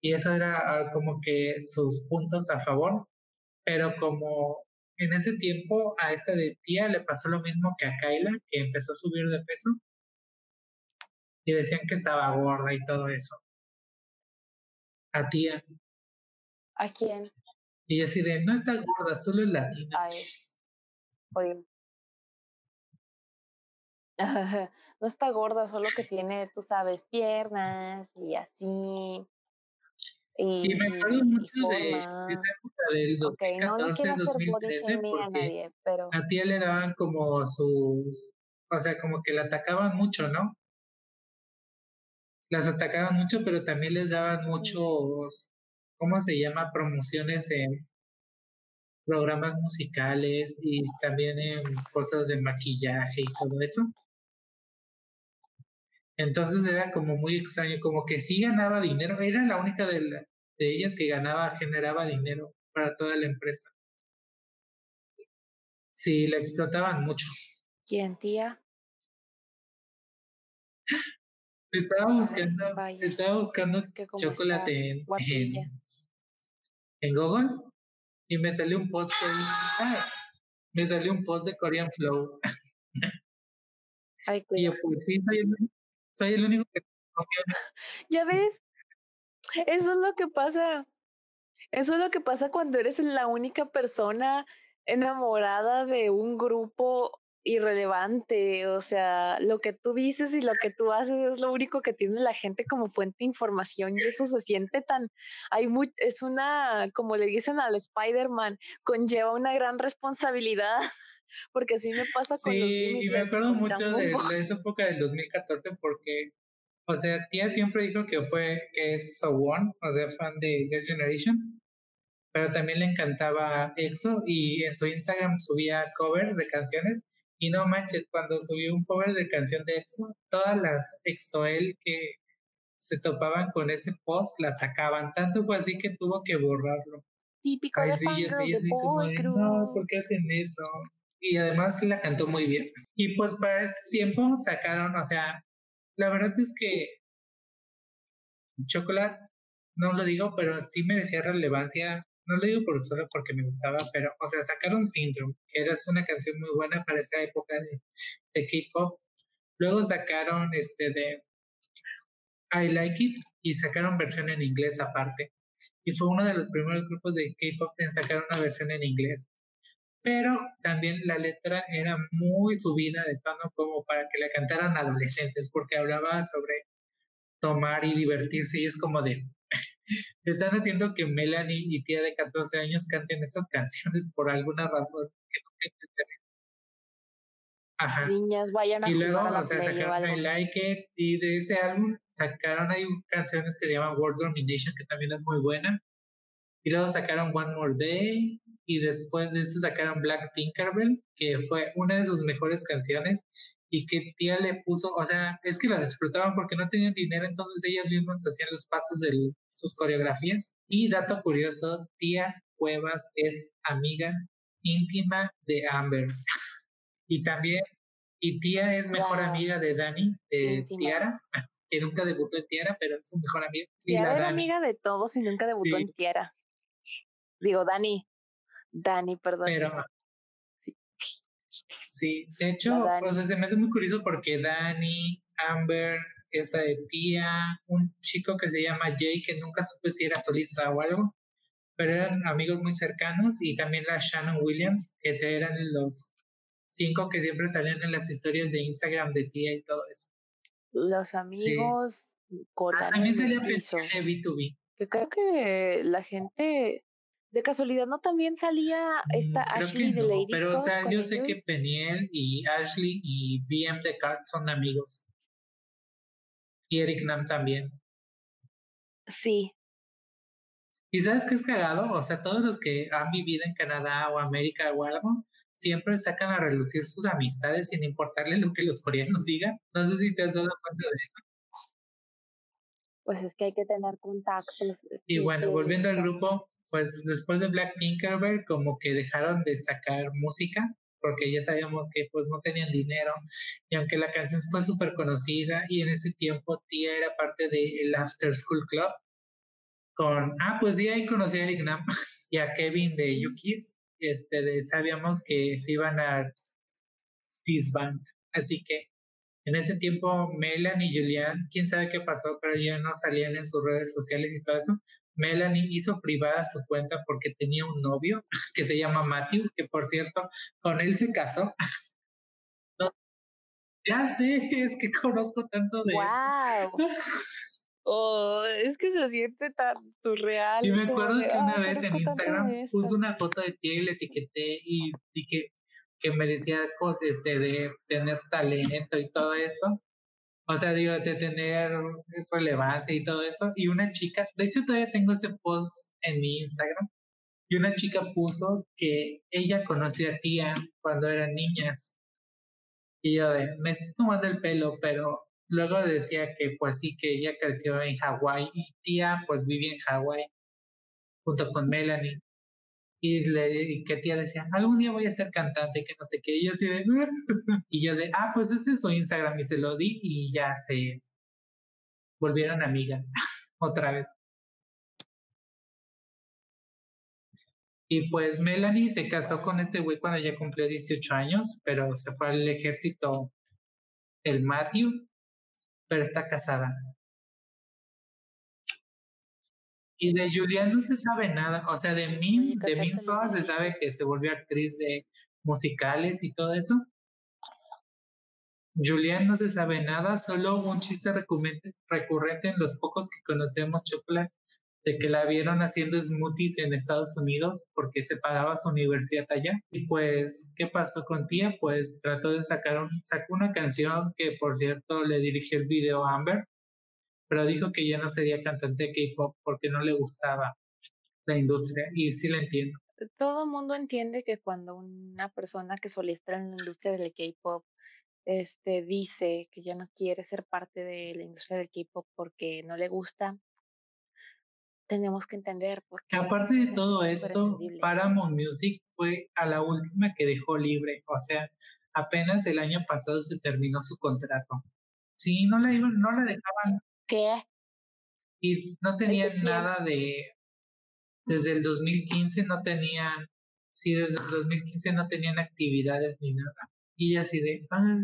Y eso era ah, como que sus puntos a favor, pero como en ese tiempo a esta de tía le pasó lo mismo que a Kyla, que empezó a subir de peso, y decían que estaba gorda y todo eso a tía. ¿A quién? Y así de, no está gorda, solo es latina. Ay, no está gorda, solo que tiene, tú sabes, piernas y así. Y, me acuerdo mucho de esa época del 2014, 2013, porque a, nadie, pero... a tía le daban como sus, o sea, como que la atacaban mucho, ¿no? las atacaban mucho, pero también les daban muchos, ¿cómo se llama? Promociones en programas musicales y también en cosas de maquillaje y todo eso. Entonces era como muy extraño, como que sí ganaba dinero, era la única de, de ellas que ganaba, generaba dinero para toda la empresa. Sí, la explotaban mucho. ¿Quién, tía? Estaba buscando, estaba buscando chocolate en, en, Google y me salió un post me salió un post de Korean Flow. y yo, pues sí, soy único que Ya ves, eso es lo que pasa. Eso es lo que pasa cuando eres la única persona enamorada de un grupo irrelevante, o sea, lo que tú dices y lo que tú haces es lo único que tiene la gente como fuente de información y eso se siente tan, hay muy, es una, como le dicen al Spider-Man, conlleva una gran responsabilidad, porque así me pasa con los Sí, y me acuerdo mucho de, de, esa época del 2014 porque, o sea, tía siempre dijo que fue, que es So One, o sea, fan de Girl Generation, pero también le encantaba EXO y en su Instagram subía covers de canciones Y no manches, cuando subió un cover de canción de EXO, todas las EXO-L que se topaban con ese post la atacaban. Tanto fue así que tuvo que borrarlo. Típico de sí, de boy No, ¿por qué hacen eso? Y además la cantó muy bien. Y pues para ese tiempo sacaron, o sea, la verdad es que Chocolate, no lo digo, pero sí merecía relevancia. No lo digo por solo porque me gustaba, pero, o sea, sacaron Syndrome, que era una canción muy buena para esa época de, de K-pop. Luego sacaron este de I Like It y sacaron versión en inglés aparte. Y fue uno de los primeros grupos de K-pop en sacar una versión en inglés. Pero también la letra era muy subida de tono como para que la cantaran adolescentes, porque hablaba sobre tomar y divertirse y es como de, están haciendo que Melanie y tía de 14 años canten esas canciones por alguna razón Ajá. Niñas, vayan a Y luego, o sea, sacaron I Like It y de ese álbum sacaron ahí canciones que se llaman World Domination, que también es muy buena. Y luego sacaron One More Day y después de eso sacaron Black Tinkerbell, que fue una de sus mejores canciones y que tía le puso, o sea, es que las explotaban porque no tenían dinero, entonces ellas mismas hacían los pasos de sus coreografías. Y dato curioso, tía Cuevas es amiga íntima de Amber. y también, y tía es mejor amiga de Dani, de Tiara, que nunca debutó en Tiara, pero es su mejor amiga. Tiara era amiga de todos y nunca debutó en Tiara. Digo, Dani, Dani, perdón. Pero, Sí, de hecho, o sea, se me hace muy curioso porque Dani, Amber, esa de tía, un chico que se llama Jay, que nunca supe si era solista o algo, pero eran amigos muy cercanos, y también la Shannon Williams, que eran los cinco que siempre salían en las historias de Instagram de tía y todo eso. Los amigos sí. ah, también salía de B2B. Que creo que la gente de casualidad no también salía mm, esta Ashley de Lady Pero o sea, yo sé que Peniel y Ashley y BM de Cart son amigos. Y Eric Nam también. Sí. ¿Y sabes qué es cagado? O sea, todos los que han vivido en Canadá o América o algo, siempre sacan a relucir sus amistades sin importarle lo que los coreanos digan. No sé si te has dado cuenta de eso. Pues es que hay que tener contactos. Y bueno, volviendo al grupo, pues después de Black Tinkerbell como que dejaron de sacar música porque ya sabíamos que pues no tenían dinero y aunque la canción fue súper conocida y en ese tiempo Tia era parte del After School Club con, ah pues sí ahí conocí a Eric Nam y a Kevin de Yukis este de, sabíamos que se iban a disband así que en ese tiempo Melan y Julian, quién sabe qué pasó, pero ya no salían en sus redes sociales y todo eso, Melanie hizo privada su cuenta porque tenía un novio que se llama Matthew, que por cierto, con él se casó. ya sé, es que conozco tanto de wow. Oh, es que se siente tan surreal. Y me acuerdo que una vez en Instagram puse una foto de ti y le etiqueté y dije que me decía este, de tener talento y todo eso. O sea, digo, de tener relevancia y todo eso. Y una chica, de hecho todavía tengo ese post en mi Instagram. Y una chica puso que ella conoció a tía cuando eran niñas. Y yo de, me estoy tomando el pelo, pero luego decía que pues sí, que ella creció en Hawái y tía pues vivía en Hawái junto con Melanie y, le, que tía decía, algún día voy a ser cantante, que no sé qué, y yo así de, y yo de, ah, pues ese es su Instagram, y se lo di, y ya se volvieron amigas, otra vez. Y pues Melanie se casó con este güey cuando ya cumplió 18 años, pero se fue al ejército el Matthew, pero está casada. Y de Julián no se sabe nada. O sea, de mí, de Min se sabe que se volvió actriz de musicales y todo eso. Julián no se sabe nada, solo un chiste recurrente, recurrente en los pocos que conocemos Chocolate, de que la vieron haciendo smoothies en Estados Unidos porque se pagaba su universidad allá. Y pues, ¿qué pasó con tía? Pues trató de sacar un, sacó una canción que por cierto le dirigió el video a Amber, pero dijo que ya no sería cantante de K-pop porque no le gustaba la industria y sí la entiendo. todo el mundo entiende que cuando una persona que solía estar en la industria del K-pop este, dice que ya no quiere ser parte de la industria del K-pop porque no le gusta, tenemos que entender por qué. Aparte de todo esto, Paramount Music fue a la última que dejó libre, o sea, apenas el año pasado se terminó su contrato. Sí, no la iban, no la dejaban. ¿Qué? Y no tenían nada de desde el 2015 no tenían, sí, desde el 2015 no tenían actividades ni nada. Y así de, ah,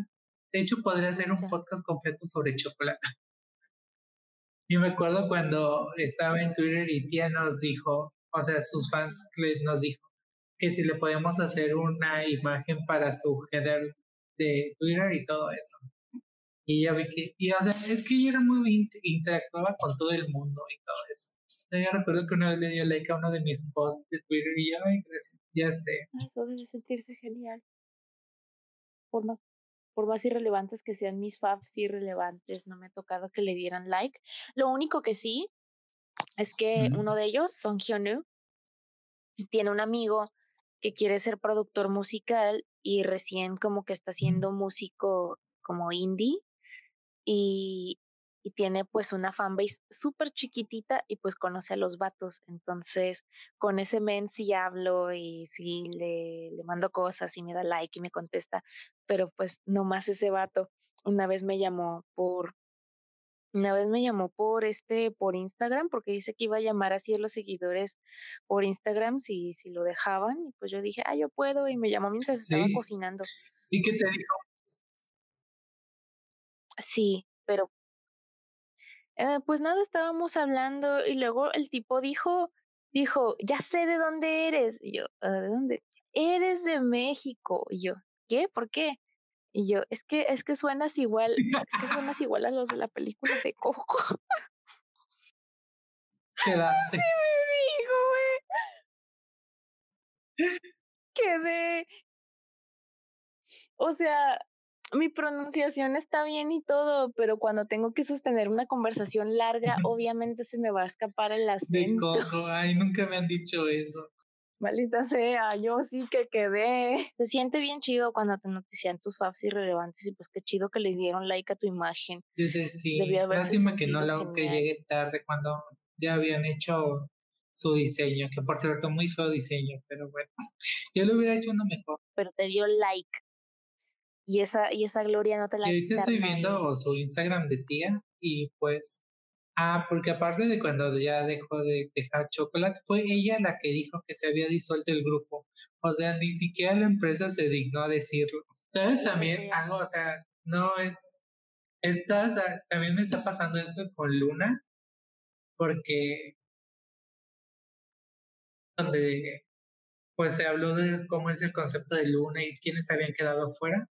de hecho podría hacer un podcast completo sobre chocolate. Y me acuerdo cuando estaba en Twitter y tía nos dijo, o sea, sus fans nos dijo que si le podíamos hacer una imagen para su header de Twitter y todo eso. Y ya vi que, y o sea, es que ella era muy interactuaba con todo el mundo y todo eso. Yo recuerdo que una vez le dio like a uno de mis posts de Twitter y ya, ay, gracias, ya sé. Eso debe sentirse genial. Por más, por más irrelevantes que sean mis faves irrelevantes, no me ha tocado que le dieran like. Lo único que sí es que uno de ellos, Song Hyunwoo, tiene un amigo que quiere ser productor musical y recién como que está haciendo músico como indie y y tiene pues una fanbase súper chiquitita y pues conoce a los vatos. Entonces, con ese men sí hablo y sí le, le mando cosas y me da like y me contesta, pero pues no más ese vato. Una vez me llamó por, una vez me llamó por este, por Instagram, porque dice que iba a llamar así a los seguidores por Instagram si, si lo dejaban. Y pues yo dije, ah, yo puedo, y me llamó mientras estaba cocinando. ¿Y qué te dijo? Sí, pero eh, pues nada, estábamos hablando y luego el tipo dijo, dijo, ya sé de dónde eres. Y yo, ah, ¿de dónde? Eres de México. Y yo, ¿qué? ¿Por qué? Y yo, es que, es que suenas igual, es que suenas igual a los de la película de Coco. Quedaste. Sí me dijo, güey. Quedé. O sea, mi pronunciación está bien y todo, pero cuando tengo que sostener una conversación larga, obviamente se me va a escapar el acento. De coco, ay, nunca me han dicho eso. Maldita sea, yo sí que quedé. Se siente bien chido cuando te notician tus faves irrelevantes y pues qué chido que le dieron like a tu imagen. sí, lástima que no la que llegue tarde cuando ya habían hecho su diseño, que por cierto muy feo diseño, pero bueno, yo le hubiera hecho uno mejor. Pero te dio like y esa, y esa gloria no te la Y ahorita estoy viendo su Instagram de tía y pues, ah, porque aparte de cuando ya dejó de dejar chocolate, fue ella la que dijo que se había disuelto el grupo. O sea, ni siquiera la empresa se dignó a decirlo. Entonces también algo, o sea, no es, esta, también me está pasando esto con Luna, porque donde pues se habló de cómo es el concepto de Luna y quiénes habían quedado fuera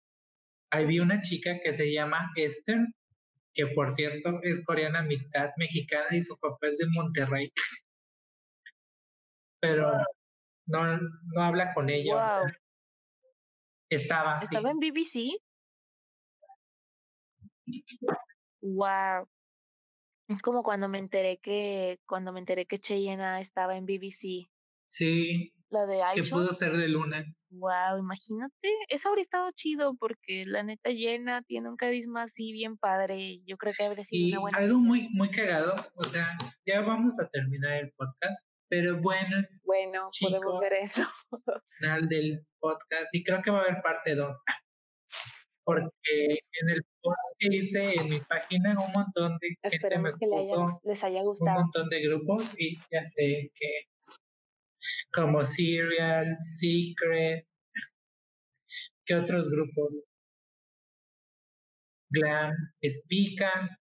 ahí vi una chica que se llama Esther, que por cierto es coreana mitad mexicana y su papá es de Monterrey. Pero no, no habla con ella. estaba. ¿Estaba en BBC? Wow. Es como cuando me enteré que cuando me enteré que Cheyenne estaba en BBC. Sí. La de Que pudo ser de Luna. Wow, imagínate. Eso habría estado chido porque la neta llena tiene un carisma así bien padre. Yo creo que habría sido una buena. Algo muy, muy cagado. O sea, ya vamos a terminar el podcast. Pero bueno. Bueno, podemos ver eso. Final del podcast. Y creo que va a haber parte 2. Porque en el post que hice en mi página, un montón de Esperemos que les haya gustado. Un montón de grupos y ya sé que como Serial, Secret, ¿qué otros grupos? Glam, Spica.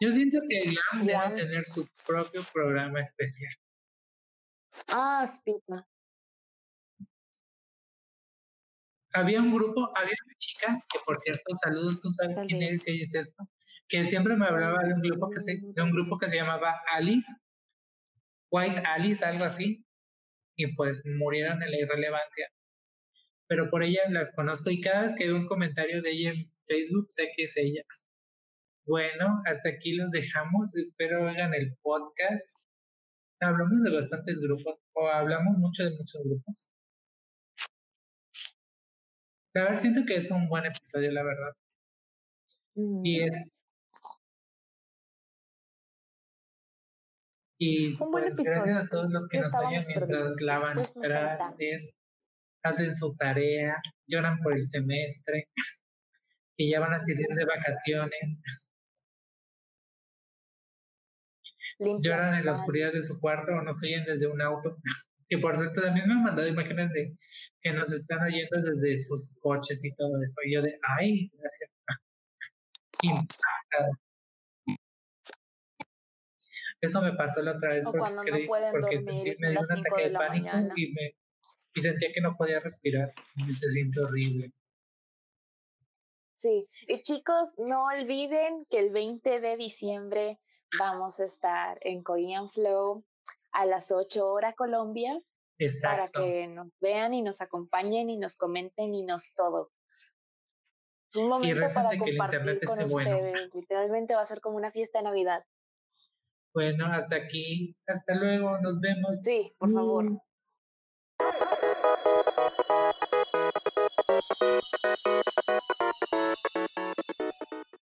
Yo siento que Glam debe tener su propio programa especial. Ah, Spica. Había un grupo, había una chica, que por cierto, saludos, tú sabes quién es y es esto, que siempre me hablaba de un grupo que se, de un grupo que se llamaba Alice, White Alice, algo así, y pues murieron en la irrelevancia. Pero por ella la conozco y cada vez que veo un comentario de ella en Facebook sé que es ella. Bueno, hasta aquí los dejamos. Espero hagan el podcast. hablamos de bastantes grupos, o hablamos mucho de muchos grupos. La verdad siento que es un buen episodio, la verdad. Y es Y pues gracias a todos los que nos oyen mientras lavan trastes, hacen su tarea, lloran por el semestre y ya van a salir de vacaciones. lloran en la oscuridad de su cuarto o nos oyen desde un auto. Que por cierto también me han mandado imágenes de que nos están oyendo desde sus coches y todo eso. Y yo de, ay, gracias. Eso me pasó la otra vez porque, porque sentí, me dio un ataque de, pánico y, me, y sentía que no podía respirar. Y se siente horrible. Sí, y chicos, no olviden que el 20 de diciembre vamos a estar en Korean Flow a las 8 horas Colombia para que nos vean y nos acompañen y nos comenten y nos todo. Un momento para compartir con ustedes. Literalmente va a ser como una fiesta de Navidad. Bueno, hasta aquí. Hasta luego. Nos vemos. Sí, por favor. Mm.